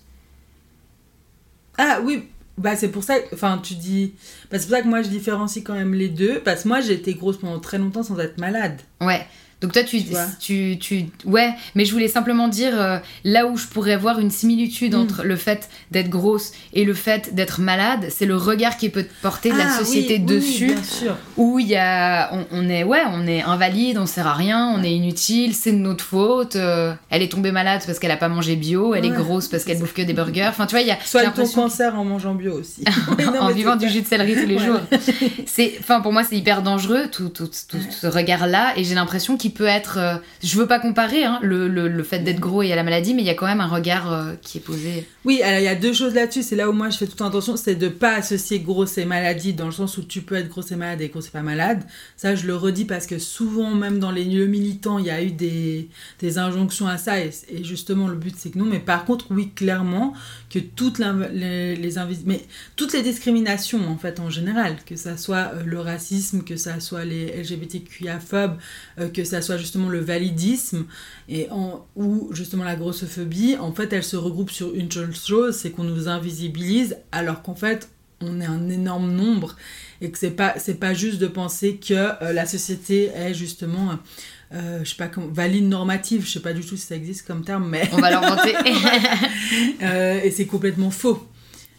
Ah oui, bah, c'est pour ça, enfin, tu dis. Bah, c'est pour ça que moi, je différencie quand même les deux. Parce que moi, j'ai été grosse pendant très longtemps sans être malade. Ouais. Donc toi, tu, tu, tu, ouais, mais je voulais simplement dire euh, là où je pourrais voir une similitude mm. entre le fait d'être grosse et le fait d'être malade, c'est le regard qui peut porter de la ah société dessus, oui, bien sûr. où il y a, on, est, ouais, on est invalide, on sert à rien, on est inutile, c'est de notre faute. Euh, elle est tombée malade parce qu'elle a pas mangé bio, elle est grosse parce qu'elle bouffe que des burgers. Enfin, tu vois, il y a. Soit ton cancer en mangeant bio aussi. en vivant du jus de céleri tous les jours. C'est, enfin, pour moi, c'est hyper dangereux tout, tout, tout ce regard-là, et j'ai l'impression qu'il peut être. Euh, je veux pas comparer hein, le, le, fait d'être gros et à la maladie, mais il y a quand même un regard euh, qui est posé. Oui, alors il y a deux choses là-dessus. C'est là où moi je fais toute attention, c'est de pas associer grosse et maladie dans le sens où tu peux être grosse et malade et grosse et pas malade. Ça, je le redis parce que souvent, même dans les lieux militants, il y a eu des, des injonctions à ça et, justement le but c'est que non. Mais par contre, oui, clairement que toutes les, toutes les discriminations en fait en général, que ça soit euh, le racisme, que ça soit les LGBTQIA phobes, que ça soit justement le validisme et ou justement la grossophobie, en fait, elle se regroupe sur une seule chose, c'est qu'on nous invisibilise, alors qu'en fait, on est un énorme nombre et que c'est pas c'est pas juste de penser que euh, la société est justement euh, je sais pas comment valide normative je sais pas du tout si ça existe comme terme mais on va l'inventer. Euh, et c'est complètement faux.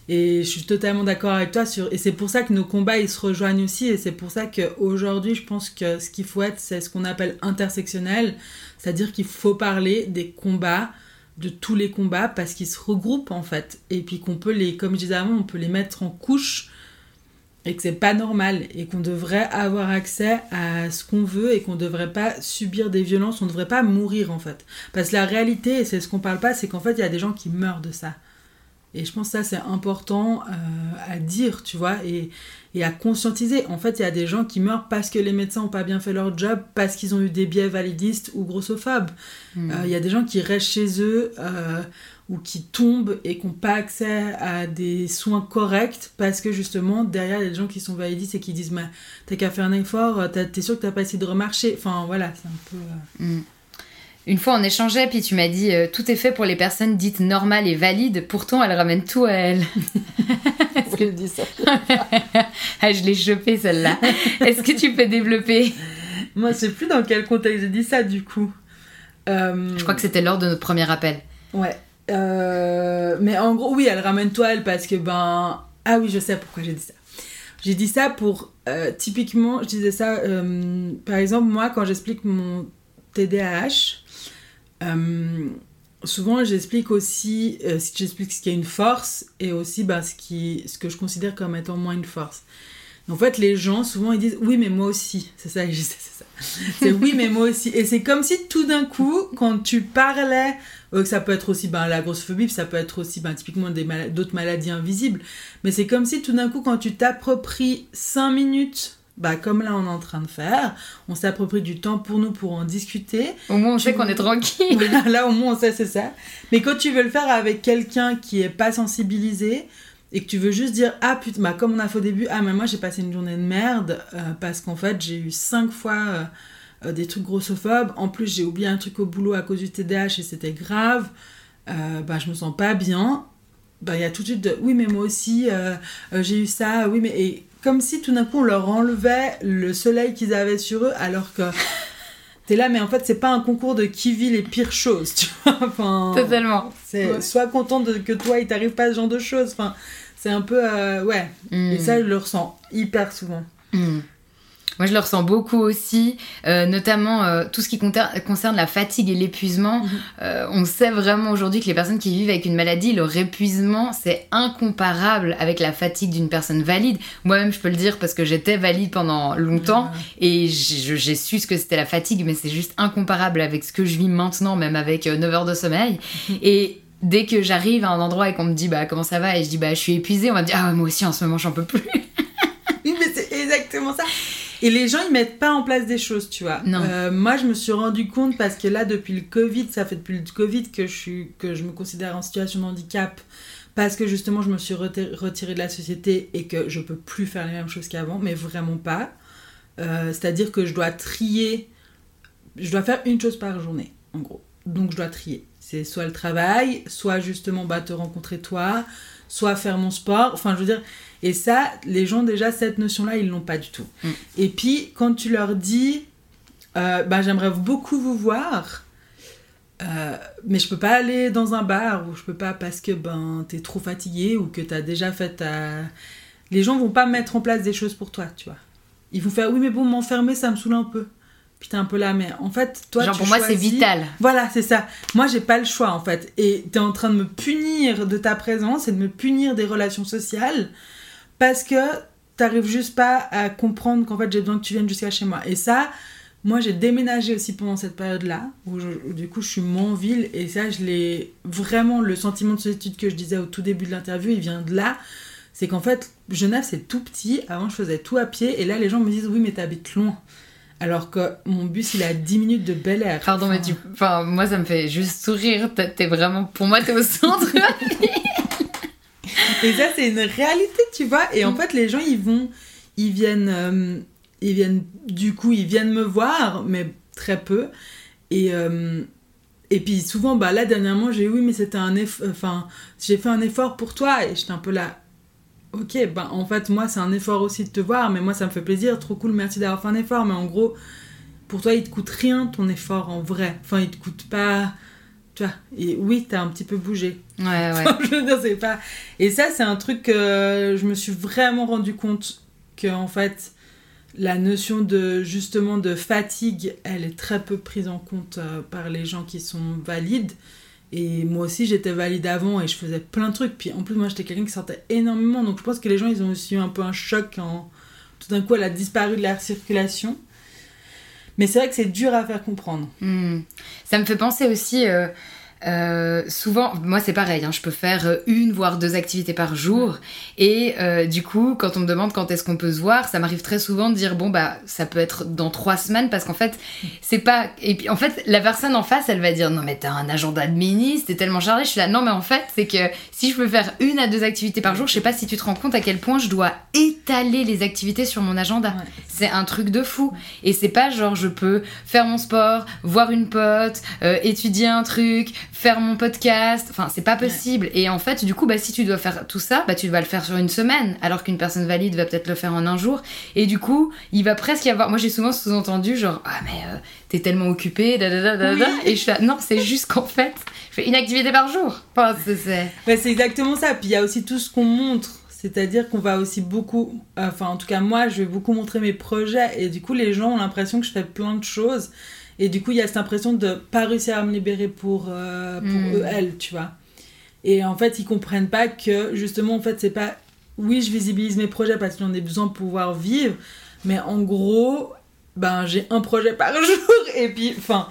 Et je suis totalement d'accord avec toi sur et c'est pour ça que nos combats ils se rejoignent aussi et c'est pour ça qu'aujourd'hui je pense que ce qu'il faut être c'est ce qu'on appelle intersectionnel, c'est-à-dire qu'il faut parler des combats de tous les combats parce qu'ils se regroupent en fait. Et puis qu'on peut les comme je disais avant on peut les mettre en couches et que c'est pas normal et qu'on devrait avoir accès à ce qu'on veut et qu'on devrait pas subir des violences, on devrait pas mourir en fait. Parce que la réalité, et c'est ce qu'on parle pas, c'est qu'en fait il y a des gens qui meurent de ça. Et je pense que ça, c'est important euh, à dire, tu vois, et, et, à conscientiser. En fait, il y a des gens qui meurent parce que les médecins n'ont pas bien fait leur job, parce qu'ils ont eu des biais validistes ou grossophobes. Hmm. Euh, il y a des gens qui restent chez eux euh, ou qui tombent et qui n'ont pas accès à des soins corrects parce que justement, derrière, il y a des gens qui sont validistes et qui disent mais T'as qu'à faire un effort, t'es sûr que t'as pas essayé de remarcher. Enfin, voilà, c'est un peu. Hmm. Une fois on échangeait, puis tu m'as dit euh, tout est fait pour les personnes dites normales et valides, pourtant elle ramène tout à elle. Est-ce que je dis ça? Ah, Je l'ai chopé celle-là. Est-ce que tu peux développer? Moi, je sais plus dans quel contexte j'ai dit ça du coup. Euh, je crois que c'était lors de notre premier appel. Ouais. Euh, mais en gros, oui, elle ramène tout à elle parce que ben. Ah oui, je sais pourquoi j'ai dit ça. J'ai dit ça pour. typiquement, je disais ça. par exemple, moi, quand j'explique mon TDAH, souvent, j'explique aussi, euh, j'explique ce qui est une force et aussi bah, ce, que je considère comme étant moins une force. En fait, les gens, souvent, ils disent oui, mais moi aussi. C'est ça c'est ça. C'est oui, mais moi aussi. Et c'est comme si tout d'un coup, quand tu parlais, euh, ça peut être aussi ben, la grossophobie, ça peut être aussi ben, typiquement d'autres maladies invisibles, mais c'est comme si tout d'un coup, quand tu t'appropries 5 minutes bah, comme là on est en train de faire, on s'approprie du temps pour nous pour en discuter. Au moins on sait qu'on est tranquille. là au moins on sait c'est ça. Mais quand tu veux le faire avec quelqu'un qui est pas sensibilisé et que tu veux juste dire ah putain bah, comme on a fait au début ah mais moi j'ai passé une journée de merde euh, parce qu'en fait j'ai eu cinq fois euh, euh, des trucs grossophobes. En plus j'ai oublié un truc au boulot à cause du TDAH et c'était grave. bah je me sens pas bien. Bah il y a tout de suite de oui mais moi aussi j'ai eu ça oui mais et comme si tout d'un coup on leur enlevait le soleil qu'ils avaient sur eux alors que t'es là mais en fait c'est pas un concours de qui vit les pires choses tu vois enfin totalement. c'est sois content de, que toi il t'arrive pas ce genre de choses enfin c'est un peu euh, ouais. Et ça je le ressens hyper souvent. Mm. Moi, je le ressens beaucoup aussi, euh, notamment euh, tout ce qui concerne la fatigue et l'épuisement. Mhm. Euh, on sait vraiment aujourd'hui que les personnes qui vivent avec une maladie, leur épuisement, c'est incomparable avec la fatigue d'une personne valide. Moi-même, je peux le dire parce que j'étais valide pendant longtemps et j'ai su ce que c'était la fatigue, mais c'est juste incomparable avec ce que je vis maintenant, même avec 9 heures de sommeil. Mhm. Et dès que j'arrive à un endroit et qu'on me dit bah comment ça va? Et je dis bah je suis épuisée, on va me dire ah moi aussi en ce moment j'en peux plus. mais c'est exactement ça. Et les gens, ils mettent pas en place des choses, tu vois. Non. Euh, moi, je me suis rendu compte parce que là, depuis le Covid, ça fait depuis le Covid que je, suis, que je me considère en situation de handicap. Parce que justement, je me suis retirée de la société et que je peux plus faire les mêmes choses qu'avant, mais vraiment pas. Euh, c'est-à-dire que je dois trier. Je dois faire une chose par journée, en gros. Donc, je dois trier. C'est soit le travail, soit justement bah, te rencontrer toi, soit faire mon sport. Enfin, je veux dire, et ça, les gens, déjà, cette notion-là, ils l'ont pas du tout. Mm. Et puis, quand tu leur dis, euh, bah, j'aimerais beaucoup vous voir, euh, mais je peux pas aller dans un bar ou je peux pas parce que ben, tu es trop fatigué ou que tu as déjà fait ta. Les gens vont pas mettre en place des choses pour toi, tu vois. Ils vont faire, oui, mais bon, m'enfermer, ça me saoule un peu. T'es un peu là, mais en fait, toi, Genre, pour moi, c'est vital. Voilà, c'est ça. Moi, j'ai pas le choix, en fait. Et tu es en train de me punir de ta présence et de me punir des relations sociales parce que t'arrives juste pas à comprendre qu'en fait j'ai besoin que tu viennes jusqu'à chez moi. Et ça, moi j'ai déménagé aussi pendant cette période-là, où, du coup je suis mon ville, et ça je l'ai vraiment, le sentiment de solitude que je disais au tout début de l'interview, il vient de là. C'est qu'en fait, Genève c'est tout petit, avant je faisais tout à pied, et là les gens me disent oui mais t'habites loin. Alors que mon bus, il est à 10 minutes de Bel Air. Pardon, mais tu... Enfin, moi, ça me fait juste sourire. T'es vraiment... Pour moi, t'es au centre. Et ça, c'est une réalité, tu vois. Et en fait, les gens, ils vont, ils viennent, euh, ils viennent, du coup, ils viennent me voir, mais très peu. Et, euh, et puis souvent, bah là, dernièrement, j'ai oui, mais c'était un effort, enfin, j'ai fait un effort pour toi. Et j'étais un peu là, ok, bah en fait, moi, c'est un effort aussi de te voir, mais moi, ça me fait plaisir, trop cool, merci d'avoir fait un effort. Mais en gros, pour toi, il te coûte rien ton effort en vrai. Enfin, il te coûte pas et oui, t'as un petit peu bougé. Ouais, ouais. je veux dire, c'est pas. Et ça, c'est un truc que je me suis vraiment rendu compte que, en fait, la notion de justement de fatigue, elle est très peu prise en compte euh, par les gens qui sont valides. Et moi aussi, j'étais valide avant et je faisais plein de trucs. Puis en plus, moi, j'étais quelqu'un qui sortait énormément. Donc je pense que les gens, ils ont aussi eu un peu un choc quand tout d'un coup, elle a disparu de l'air circulation. Mais c'est vrai que c'est dur à faire comprendre. Hmm. Ça me fait penser aussi. Euh, euh, souvent, moi c'est pareil, hein, je peux faire euh, une voire deux activités par jour. Et euh, du coup, quand on me demande quand est-ce qu'on peut se voir, ça m'arrive très souvent de dire bon bah ça peut être dans trois semaines parce qu'en fait c'est pas. Et puis en fait la personne en face elle va dire non mais t'as un agenda de ministre, t'es tellement chargé. Je suis là non mais en fait c'est que si je peux faire une à deux activités par jour, je sais pas si tu te rends compte à quel point je dois étaler les activités sur mon agenda. C'est un truc de fou. Et c'est pas genre je peux faire mon sport, voir une pote, étudier un truc faire mon podcast. Enfin, c'est pas possible. Et en fait, du coup, bah, si tu dois faire tout ça, bah, tu vas le faire sur une semaine, alors qu'une personne valide va peut-être le faire en un jour. Et du coup, il va presque y avoir. Moi, j'ai souvent sous-entendu, genre, ah, mais euh, t'es tellement occupé, da, da, da, da, Et je suis là, non, c'est juste qu'en fait, je fais une activité par jour. Enfin, c'est. c'est exactement ça. Puis il y a aussi tout ce qu'on montre. C'est-à-dire qu'on va aussi beaucoup, enfin en tout cas moi, je vais beaucoup montrer mes projets et du coup les gens ont l'impression que je fais plein de choses et du coup, il y a cette impression de pas réussir à me libérer pour, euh, pour hmm. eux, elles, tu vois. Et en fait, ils comprennent pas que justement, en fait, c'est pas. Oui, je visibilise mes projets parce que j'en ai besoin pour pouvoir vivre, mais en gros, ben, j'ai un projet par jour et puis, enfin,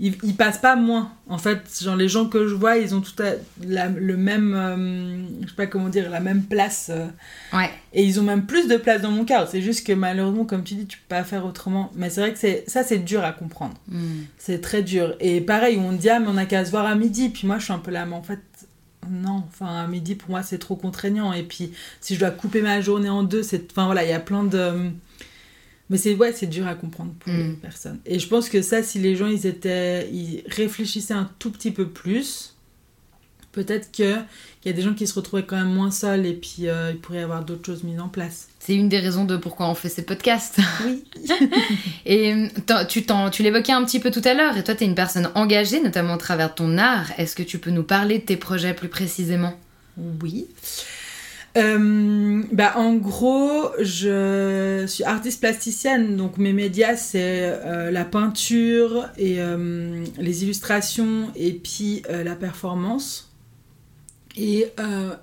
ils, passent pas moins. En fait, genre les gens que je vois, ils ont tout le même, euh, je sais pas comment dire, la même place. Euh. ouais. Et ils ont même plus de place dans mon cœur. C'est juste que malheureusement, comme tu dis, tu peux pas faire autrement. Mais c'est vrai que c'est ça, c'est dur à comprendre. Hmm. C'est très dur. Et pareil, on dit ah mais on a qu'à se voir à midi. Puis moi, je suis un peu là, mais en fait. Non, enfin à midi pour moi c'est trop contraignant et puis si je dois couper ma journée en deux, c'est enfin voilà, il y a plein de mais c'est ouais, c'est dur à comprendre pour les mm. personnes. Et je pense que ça, si les gens ils étaient, ils réfléchissaient un tout petit peu plus, peut-être que il y a des gens qui se retrouvaient quand même moins seuls et puis euh, il pourrait y avoir d'autres choses mises en place. C'est une des raisons de pourquoi on fait ces podcasts. Oui. et tu, tu l'évoquais un petit peu tout à l'heure, et toi, tu es une personne engagée, notamment au travers ton art. Est-ce que tu peux nous parler de tes projets plus précisément? Oui. Euh, bah, en gros, je suis artiste plasticienne, donc mes médias, c'est euh, la peinture et euh, les illustrations et puis la performance. Et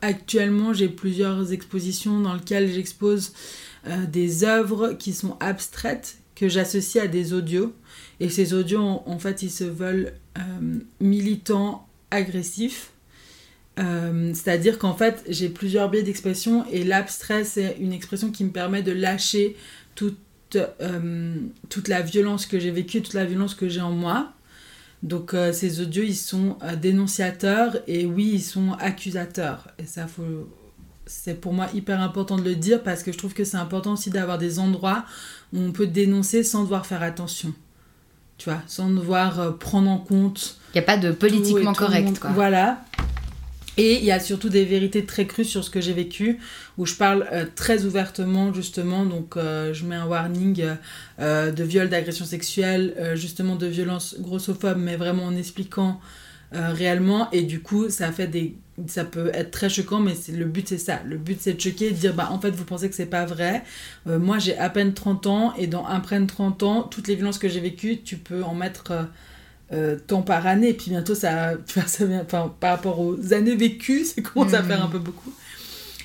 actuellement, j'ai plusieurs expositions dans lesquelles j'expose des œuvres qui sont abstraites, que j'associe à des audios. Et ces audios, en fait, ils se veulent militants, agressifs euh, c'est-à-dire qu'en fait, j'ai plusieurs biais d'expression et l'abstrait, c'est une expression qui me permet de lâcher toute, euh, toute la violence que j'ai vécue, toute la violence que j'ai en moi. Donc euh, ces audios, ils sont dénonciateurs et oui, ils sont accusateurs. Et ça, faut... c'est pour moi hyper important de le dire parce que je trouve que c'est important aussi d'avoir des endroits où on peut dénoncer sans devoir faire attention. Tu vois, sans devoir prendre en compte. Il n'y a pas de politiquement correct. Quoi. Voilà. Et il y a surtout des vérités très crues sur ce que j'ai vécu, où je parle euh, très ouvertement, justement. Donc, euh, je mets un warning euh, de viol, d'agression sexuelle, justement de violence grossophobe, mais vraiment en expliquant réellement. Et du coup, ça fait des. Ça peut être très choquant, mais le but c'est ça. Le but c'est de choquer, de dire bah en fait vous pensez que c'est pas vrai. moi j'ai à peine 30 ans et dans à peine 30 ans, toutes les violences que j'ai vécues, tu peux en mettre euh, temps par année. Et puis bientôt, ça, tu vois, ça vient, par rapport aux années vécues, ça commence à faire un peu beaucoup.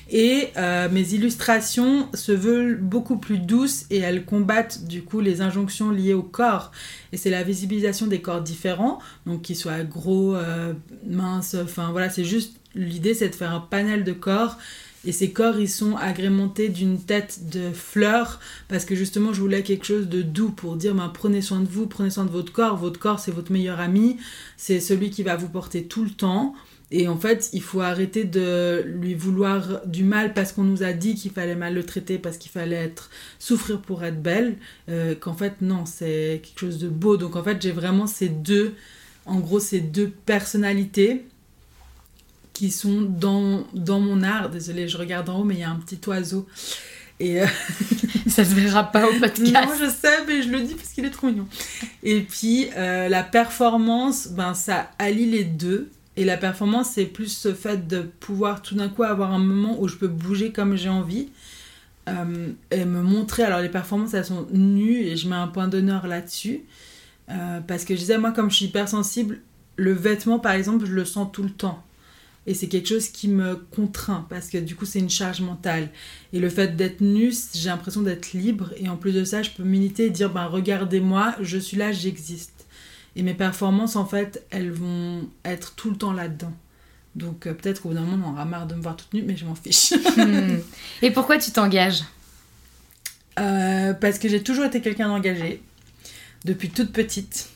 Et euh, mes illustrations se veulent beaucoup plus douces et elles combattent du coup les injonctions liées au corps. Et c'est la visibilisation des corps différents, donc qu'ils soient gros, euh, minces, enfin voilà, c'est juste l'idée c'est de faire un panel de corps et ces corps, ils sont agrémentés d'une tête de fleurs parce que justement, je voulais quelque chose de doux pour dire ben, prenez soin de vous, prenez soin de votre corps. Votre corps, c'est votre meilleur ami, c'est celui qui va vous porter tout le temps. Et en fait, il faut arrêter de lui vouloir du mal parce qu'on nous a dit qu'il fallait mal le traiter, parce qu'il fallait être souffrir pour être belle. Euh, qu'en fait, non, c'est quelque chose de beau. Donc en fait, j'ai vraiment ces deux, en gros, ces deux personnalités qui sont dans, dans mon art. Désolée, je regarde en haut, mais il y a un petit oiseau. Et euh, ça se verra pas au podcast. Non, je sais, mais je le dis parce qu'il est trop mignon. Et puis euh, la performance, ben ça allie les deux. Et la performance, c'est plus ce fait de pouvoir tout d'un coup avoir un moment où je peux bouger comme j'ai envie euh, et me montrer. Alors les performances, elles sont nues et je mets un point d'honneur là-dessus. parce que je disais, moi, comme je suis hypersensible, le vêtement, par exemple, je le sens tout le temps. Et c'est quelque chose qui me contraint parce que du coup c'est une charge mentale. Et le fait d'être nue, j'ai l'impression d'être libre. Et en plus de ça, je peux militer et dire ben regardez-moi, je suis là, j'existe. Et mes performances, en fait, elles vont être tout le temps là-dedans. Donc euh, peut-être qu'au bout d'un moment, on aura marre de me voir toute nue, mais je m'en fiche. Hmm. Et pourquoi tu t'engages? Euh, Parce que j'ai toujours été quelqu'un d'engagé, depuis toute petite.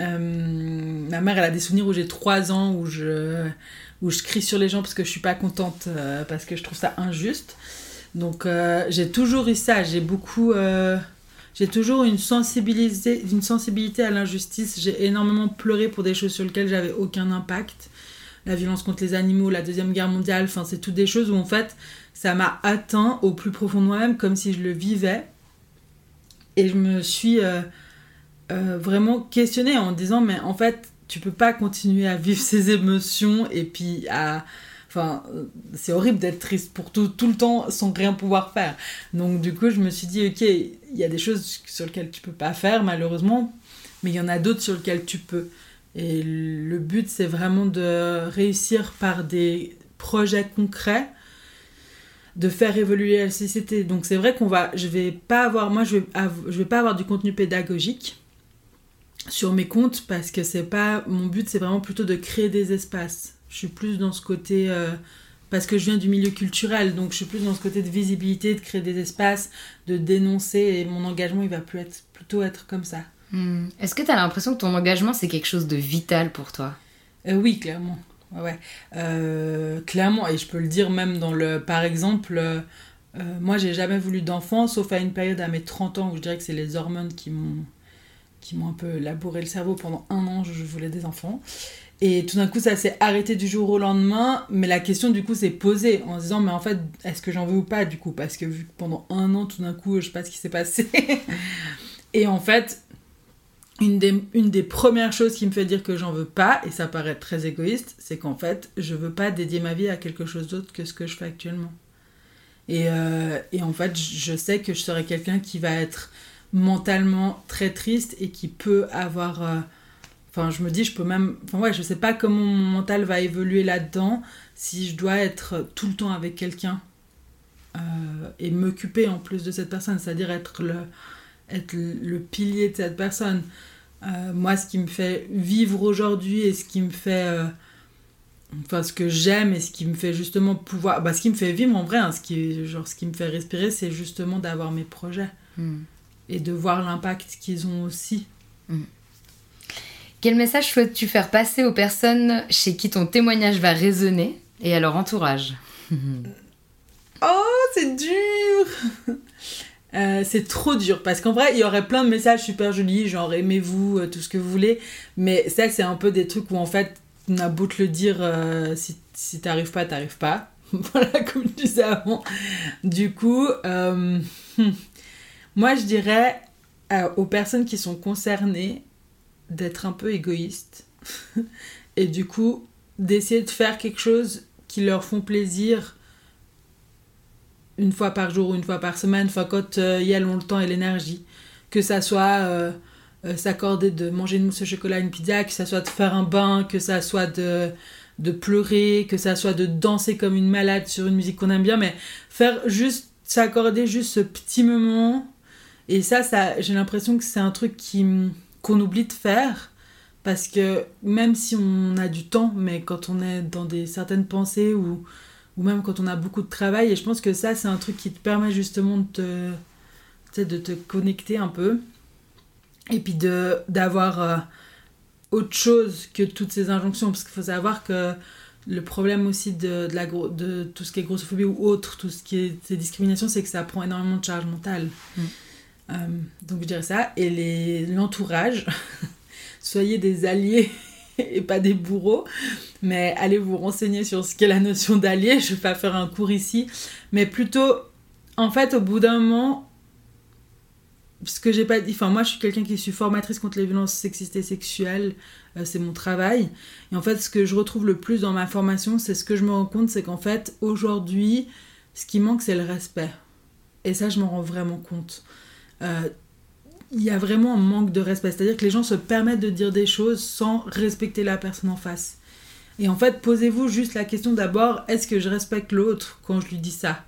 Euh, ma mère, elle a des souvenirs où j'ai 3 ans, où je, où je crie sur les gens parce que je suis pas contente, euh, parce que je trouve ça injuste. Donc euh, j'ai toujours eu ça, j'ai beaucoup... euh, j'ai toujours une sensibilité, une sensibilité à l'injustice. J'ai énormément pleuré pour des choses sur lesquelles j'avais aucun impact. La violence contre les animaux, la Deuxième Guerre mondiale, enfin c'est toutes des choses où en fait ça m'a atteint au plus profond de moi-même comme si je le vivais. Et je me suis vraiment questionnée en disant mais en fait tu peux pas continuer à vivre ces émotions et puis à... Enfin, c'est horrible d'être triste pour tout, tout le temps sans rien pouvoir faire. Donc du coup, je me suis dit, ok, il y a des choses sur lesquelles tu peux pas faire, malheureusement, mais il y en a d'autres sur lesquelles tu peux. Et le but, c'est vraiment de réussir par des projets concrets de faire évoluer la société. Donc c'est vrai qu'on va, je vais pas avoir, moi je vais, je vais pas avoir du contenu pédagogique sur mes comptes parce que c'est pas, mon but c'est vraiment plutôt de créer des espaces. Je suis plus dans ce côté, euh, parce que je viens du milieu culturel, donc je suis plus dans ce côté de visibilité, de créer des espaces, de dénoncer et mon engagement il va plus être, plutôt être comme ça. Hmm. Est-ce que tu as l'impression que ton engagement, c'est quelque chose de vital pour toi? Euh, oui, clairement. Ouais. Euh, clairement, et je peux le dire même dans le. Par exemple, moi, j'ai jamais voulu d'enfant, sauf à une période à mes 30 ans où je dirais que c'est les hormones qui m'ont qui m'ont un peu labouré le cerveau. Pendant un an, je voulais des enfants. Et tout d'un coup, ça s'est arrêté du jour au lendemain. Mais la question, du coup, s'est posée en se disant, mais en fait, est-ce que j'en veux ou pas, du coup? Parce que vu que pendant un an, tout d'un coup, je sais pas ce qui s'est passé. et en fait, une des, une des premières choses qui me fait dire que j'en veux pas, et ça paraît très égoïste, c'est qu'en fait, je veux pas dédier ma vie à quelque chose d'autre que ce que je fais actuellement. Et, euh, et en fait, je sais que je serai quelqu'un qui va être mentalement très triste et qui peut avoir. euh, Enfin, je me dis, je peux même. Enfin, ouais, je sais pas comment mon mental va évoluer là-dedans si je dois être tout le temps avec quelqu'un euh, et m'occuper en plus de cette personne, c'est-à-dire être le, être le pilier de cette personne. Euh, moi, ce qui me fait vivre aujourd'hui et ce qui me fait. enfin, ce que j'aime et ce qui me fait justement pouvoir. Bah, ce qui me fait vivre en vrai, hein, ce, qui, genre, ce qui me fait respirer, c'est justement d'avoir mes projets Hmm. Et de voir l'impact qu'ils ont aussi. Quel message souhaites-tu faire passer aux personnes chez qui ton témoignage va résonner et à leur entourage Oh, c'est dur Euh, c'est trop dur parce qu'en vrai il y aurait plein de messages super jolis genre aimez-vous euh, tout ce que vous voulez mais ça c'est un peu des trucs où en fait on a beau te le dire euh, si, si t'arrives pas t'arrives pas. Voilà comme je disais avant. Du coup euh, hmm, moi je dirais euh, aux personnes qui sont concernées d'être un peu égoïstes et du coup d'essayer de faire quelque chose qui leur font plaisir une fois par jour ou une fois par semaine, enfin quand euh, y a et l'énergie. Que ça soit euh, euh, s'accorder de manger une mousse au chocolat, une pizza, que ça soit de faire un bain, que ça soit de, de pleurer, que ça soit de danser comme une malade sur une musique qu'on aime bien, mais faire juste, s'accorder juste ce petit moment. Et ça, ça j'ai l'impression que c'est un truc qu'on oublie de faire. Parce que même si on a du temps, mais quand on est dans des certaines pensées ou ou même quand on a beaucoup de travail. Et je pense que ça, c'est un truc qui te permet justement de te, de te connecter un peu. Et puis d'avoir euh, autre chose que toutes ces injonctions. Parce qu'il faut savoir que le problème aussi de, de, tout ce qui est grossophobie ou autre, tout ce qui est ces discriminations, c'est que ça prend énormément de charge mentale. Mm. Euh, donc je dirais ça. Et l'entourage, soyez des alliés et pas des bourreaux. Mais allez vous renseigner sur ce qu'est la notion d'allié. Je vais pas faire un cours ici. Mais plutôt, en fait, au bout d'un moment, ce que j'ai pas dit, enfin moi je suis quelqu'un qui suis formatrice contre les violences sexistes et sexuelles, euh, c'est mon travail. Et en fait, ce que je retrouve le plus dans ma formation, c'est ce que je me rends compte, c'est qu'en fait, aujourd'hui, ce qui manque, c'est le respect. Et ça, je m'en rends vraiment compte. Euh, il y a vraiment un manque de respect. C'est-à-dire que les gens se permettent de dire des choses sans respecter la personne en face. Et en fait, posez-vous juste la question d'abord, est-ce que je respecte l'autre quand je lui dis ça?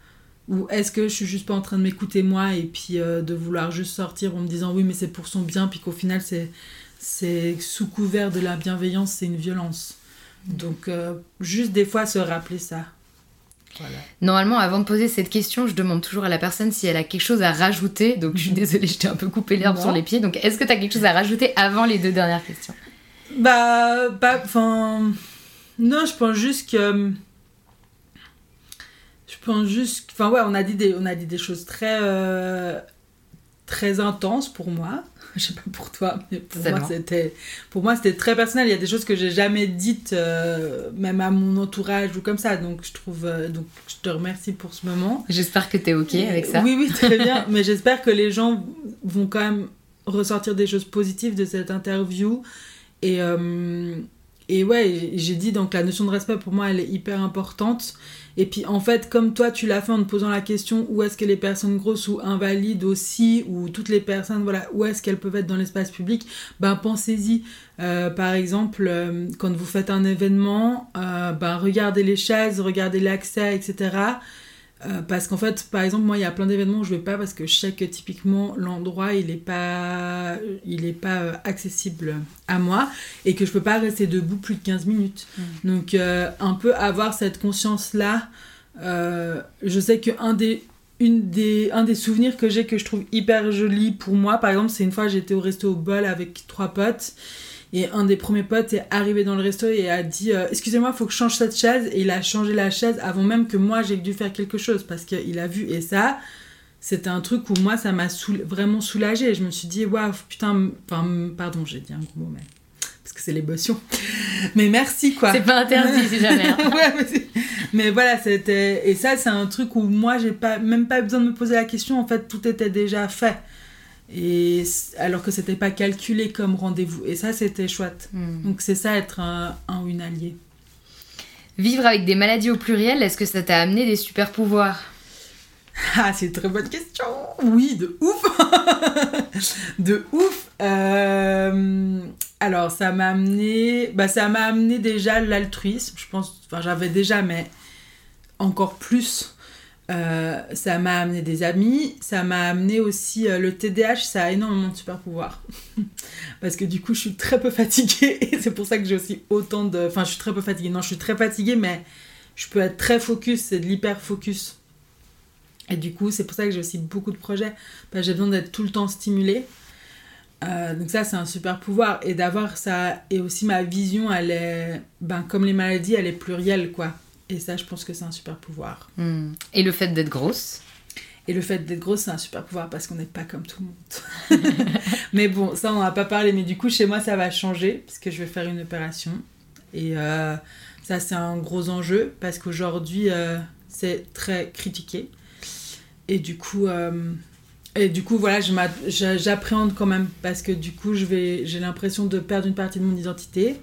Ou est-ce que je suis juste pas en train de m'écouter moi et puis euh, de vouloir juste sortir en me disant oui mais c'est pour son bien puis qu'au final c'est c'est sous couvert de la bienveillance, c'est une violence. Donc, euh, juste des fois se rappeler ça. Voilà. Normalement, avant de poser cette question, je demande toujours à la personne si elle a quelque chose à rajouter. Donc, je suis désolée, je t'ai un peu coupé l'herbe sur les pieds. Donc, est-ce que tu as quelque chose à rajouter avant les deux dernières questions? Bah, pas. Enfin. Non, je pense juste que. Je pense juste. Enfin, ouais, on a dit des, on a dit des choses très. euh, très intenses pour moi. Je sais pas pour toi, mais pour moi, c'était. Pour moi, c'était très personnel. Il y a des choses que j'ai jamais dites, euh, même à mon entourage ou comme ça. Donc, je trouve. euh, donc, je te remercie pour ce moment. J'espère que tu es OK avec ça. Oui, oui, très bien. Mais j'espère que les gens vont quand même ressortir des choses positives de cette interview. Et, euh, et ouais, j'ai dit donc la notion de respect pour moi elle est hyper importante. Et puis en fait, comme toi tu l'as fait en te posant la question où est-ce que les personnes grosses ou invalides aussi, ou toutes les personnes, voilà, où est-ce qu'elles peuvent être dans l'espace public, ben pensez-y. Euh, par exemple, euh, quand vous faites un événement, euh, ben regardez les chaises, regardez l'accès, etc. Euh, parce qu'en fait, par exemple, moi, il y a plein d'événements où je vais pas parce que je sais que typiquement l'endroit il est pas, il est pas euh, accessible à moi et que je peux pas rester debout plus de 15 minutes. Donc, euh, un peu avoir cette conscience là. je sais que un des, une des, un des souvenirs que j'ai que je trouve hyper joli pour moi, par exemple, c'est une fois j'étais au resto au bol avec trois potes. Et un des premiers potes est arrivé dans le resto et a dit euh, Excusez-moi, faut que je change cette chaise. Et il a changé la chaise avant même que moi j'ai dû faire quelque chose parce qu'il a vu. Et ça, c'était un truc où moi ça m'a soul- vraiment soulagée. Je me suis dit Waouh, putain, enfin, pardon, j'ai dit un gros mot, mais. Parce que c'est l'émotion. Mais merci quoi. C'est pas interdit si jamais. hein. Ouais, mais, mais voilà, c'était. Et ça, c'est un truc où moi, j'ai pas, même pas besoin de me poser la question. En fait, tout était déjà fait. Et alors que c'était pas calculé comme rendez-vous. Et ça, c'était chouette. Hmm. Donc, c'est ça, être un, un ou une alliée. Vivre avec des maladies au pluriel, est-ce que ça t'a amené des super pouvoirs? Ah, c'est une très bonne question. Oui, de ouf. de ouf. Euh, Alors, ça m'a amené. Bah, ça m'a amené déjà l'altruisme. Je pense. Enfin, j'avais déjà, mais encore plus. Euh, ça m'a amené des amis. Ça m'a amené aussi euh, le TDAH. Ça a énormément de super pouvoirs. Parce que du coup, je suis très peu fatiguée. Et c'est pour ça que j'ai aussi autant de. Enfin, je suis très peu fatiguée. Non, je suis très fatiguée, mais je peux être très focus. C'est de l'hyper focus. Et du coup, c'est pour ça que j'ai aussi beaucoup de projets. Parce j'ai besoin d'être tout le temps stimulée. Euh, donc ça, c'est un super pouvoir. Et d'avoir ça... Et aussi, ma vision, elle est... Ben, comme les maladies, elle est plurielle, quoi. Et ça, je pense que c'est un super pouvoir. Hmm. Et le fait d'être grosse Et le fait d'être grosse, c'est un super pouvoir parce qu'on n'est pas comme tout le monde. mais bon, ça, on n'en a pas parlé. Mais du coup, chez moi, ça va changer parce que je vais faire une opération. Et euh, ça, c'est un gros enjeu parce qu'aujourd'hui, euh, c'est très critiqué. Et du coup, euh, et du coup voilà, j'appréhende quand même parce que du coup, j'ai l'impression de perdre une partie de mon identité.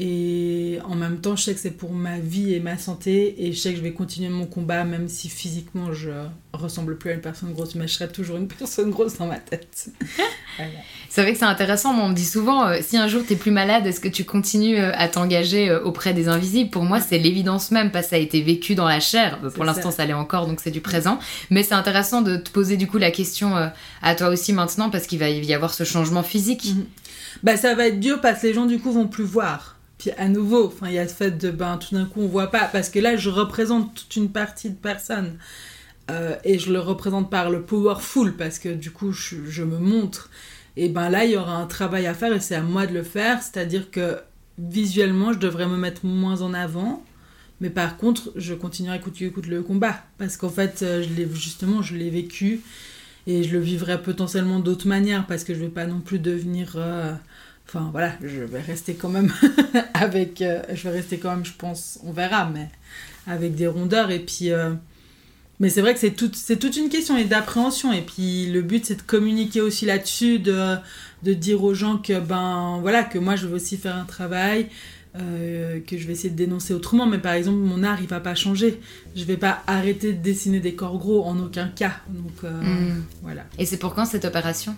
Et en même temps, je sais que c'est pour ma vie et ma santé. Et je sais que je vais continuer mon combat, même si physiquement je ressemble plus à une personne grosse. Mais je serai toujours une personne grosse dans ma tête. Voilà. C'est vrai que c'est intéressant, moi on me dit souvent, euh, si un jour t'es plus malade, est-ce que tu continues euh, à t'engager euh, auprès des invisibles? Pour moi, c'est l'évidence même, parce que ça a été vécu dans la chair. Pour l'instant, ça. ça l'est encore, donc c'est du présent. Mais c'est intéressant de te poser du coup la question à toi aussi maintenant, parce qu'il va y avoir ce changement physique. Mhm. Bah ça va être dur parce que les gens du coup vont plus voir. Puis à nouveau, il y a ce fait de ben tout d'un coup on voit pas parce que là je représente toute une partie de personnes Euh, et je le représente par le powerful parce que du coup je, me montre. Et ben là il y aura un travail à faire et c'est à moi de le faire, c'est-à-dire que visuellement je devrais me mettre moins en avant. Mais par contre, je continuerai à écouter, écoute le combat. Parce qu'en fait, euh, je justement, je l'ai vécu. Et je le vivrai potentiellement d'autres manières. Parce que je vais pas non plus devenir. euh, Enfin, voilà, je vais rester quand même avec. euh, je vais rester quand même, je pense, on verra, mais avec des rondeurs. Et puis. euh, mais c'est vrai que c'est toute, c'est toute une question et d'appréhension. Et puis le but, c'est de communiquer aussi là-dessus, de, de dire aux gens que, ben, voilà, que moi, je veux aussi faire un travail, euh, que je vais essayer de dénoncer autrement. Mais par exemple, mon art, il va pas changer. Je vais pas arrêter de dessiner des corps gros en aucun cas. Donc euh, Mm. voilà, Et c'est pour quand cette opération?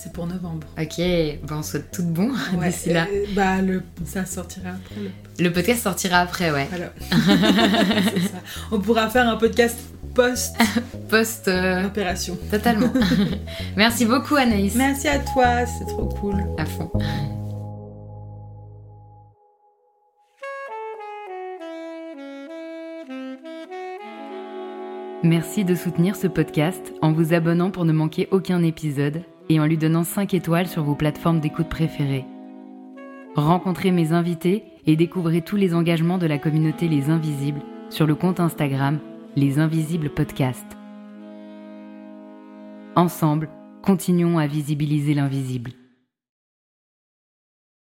C'est pour novembre. Ok, ben on souhaite tout de bon Ouais, d'ici là. euh, bah, le, ça sortira après le Le podcast sortira après, ouais. Voilà. Ça. On pourra faire un podcast post Post euh, opération. totalement. Merci beaucoup Anaïs. Merci à toi, c'est trop cool. À fond. Merci de soutenir ce podcast en vous abonnant pour ne manquer aucun épisode et en lui donnant 5 étoiles sur vos plateformes d'écoute préférées. Rencontrez mes invités et découvrez tous les engagements de la communauté Les Invisibles sur le compte Instagram Les Invisibles Podcast. Ensemble, continuons à visibiliser l'invisible.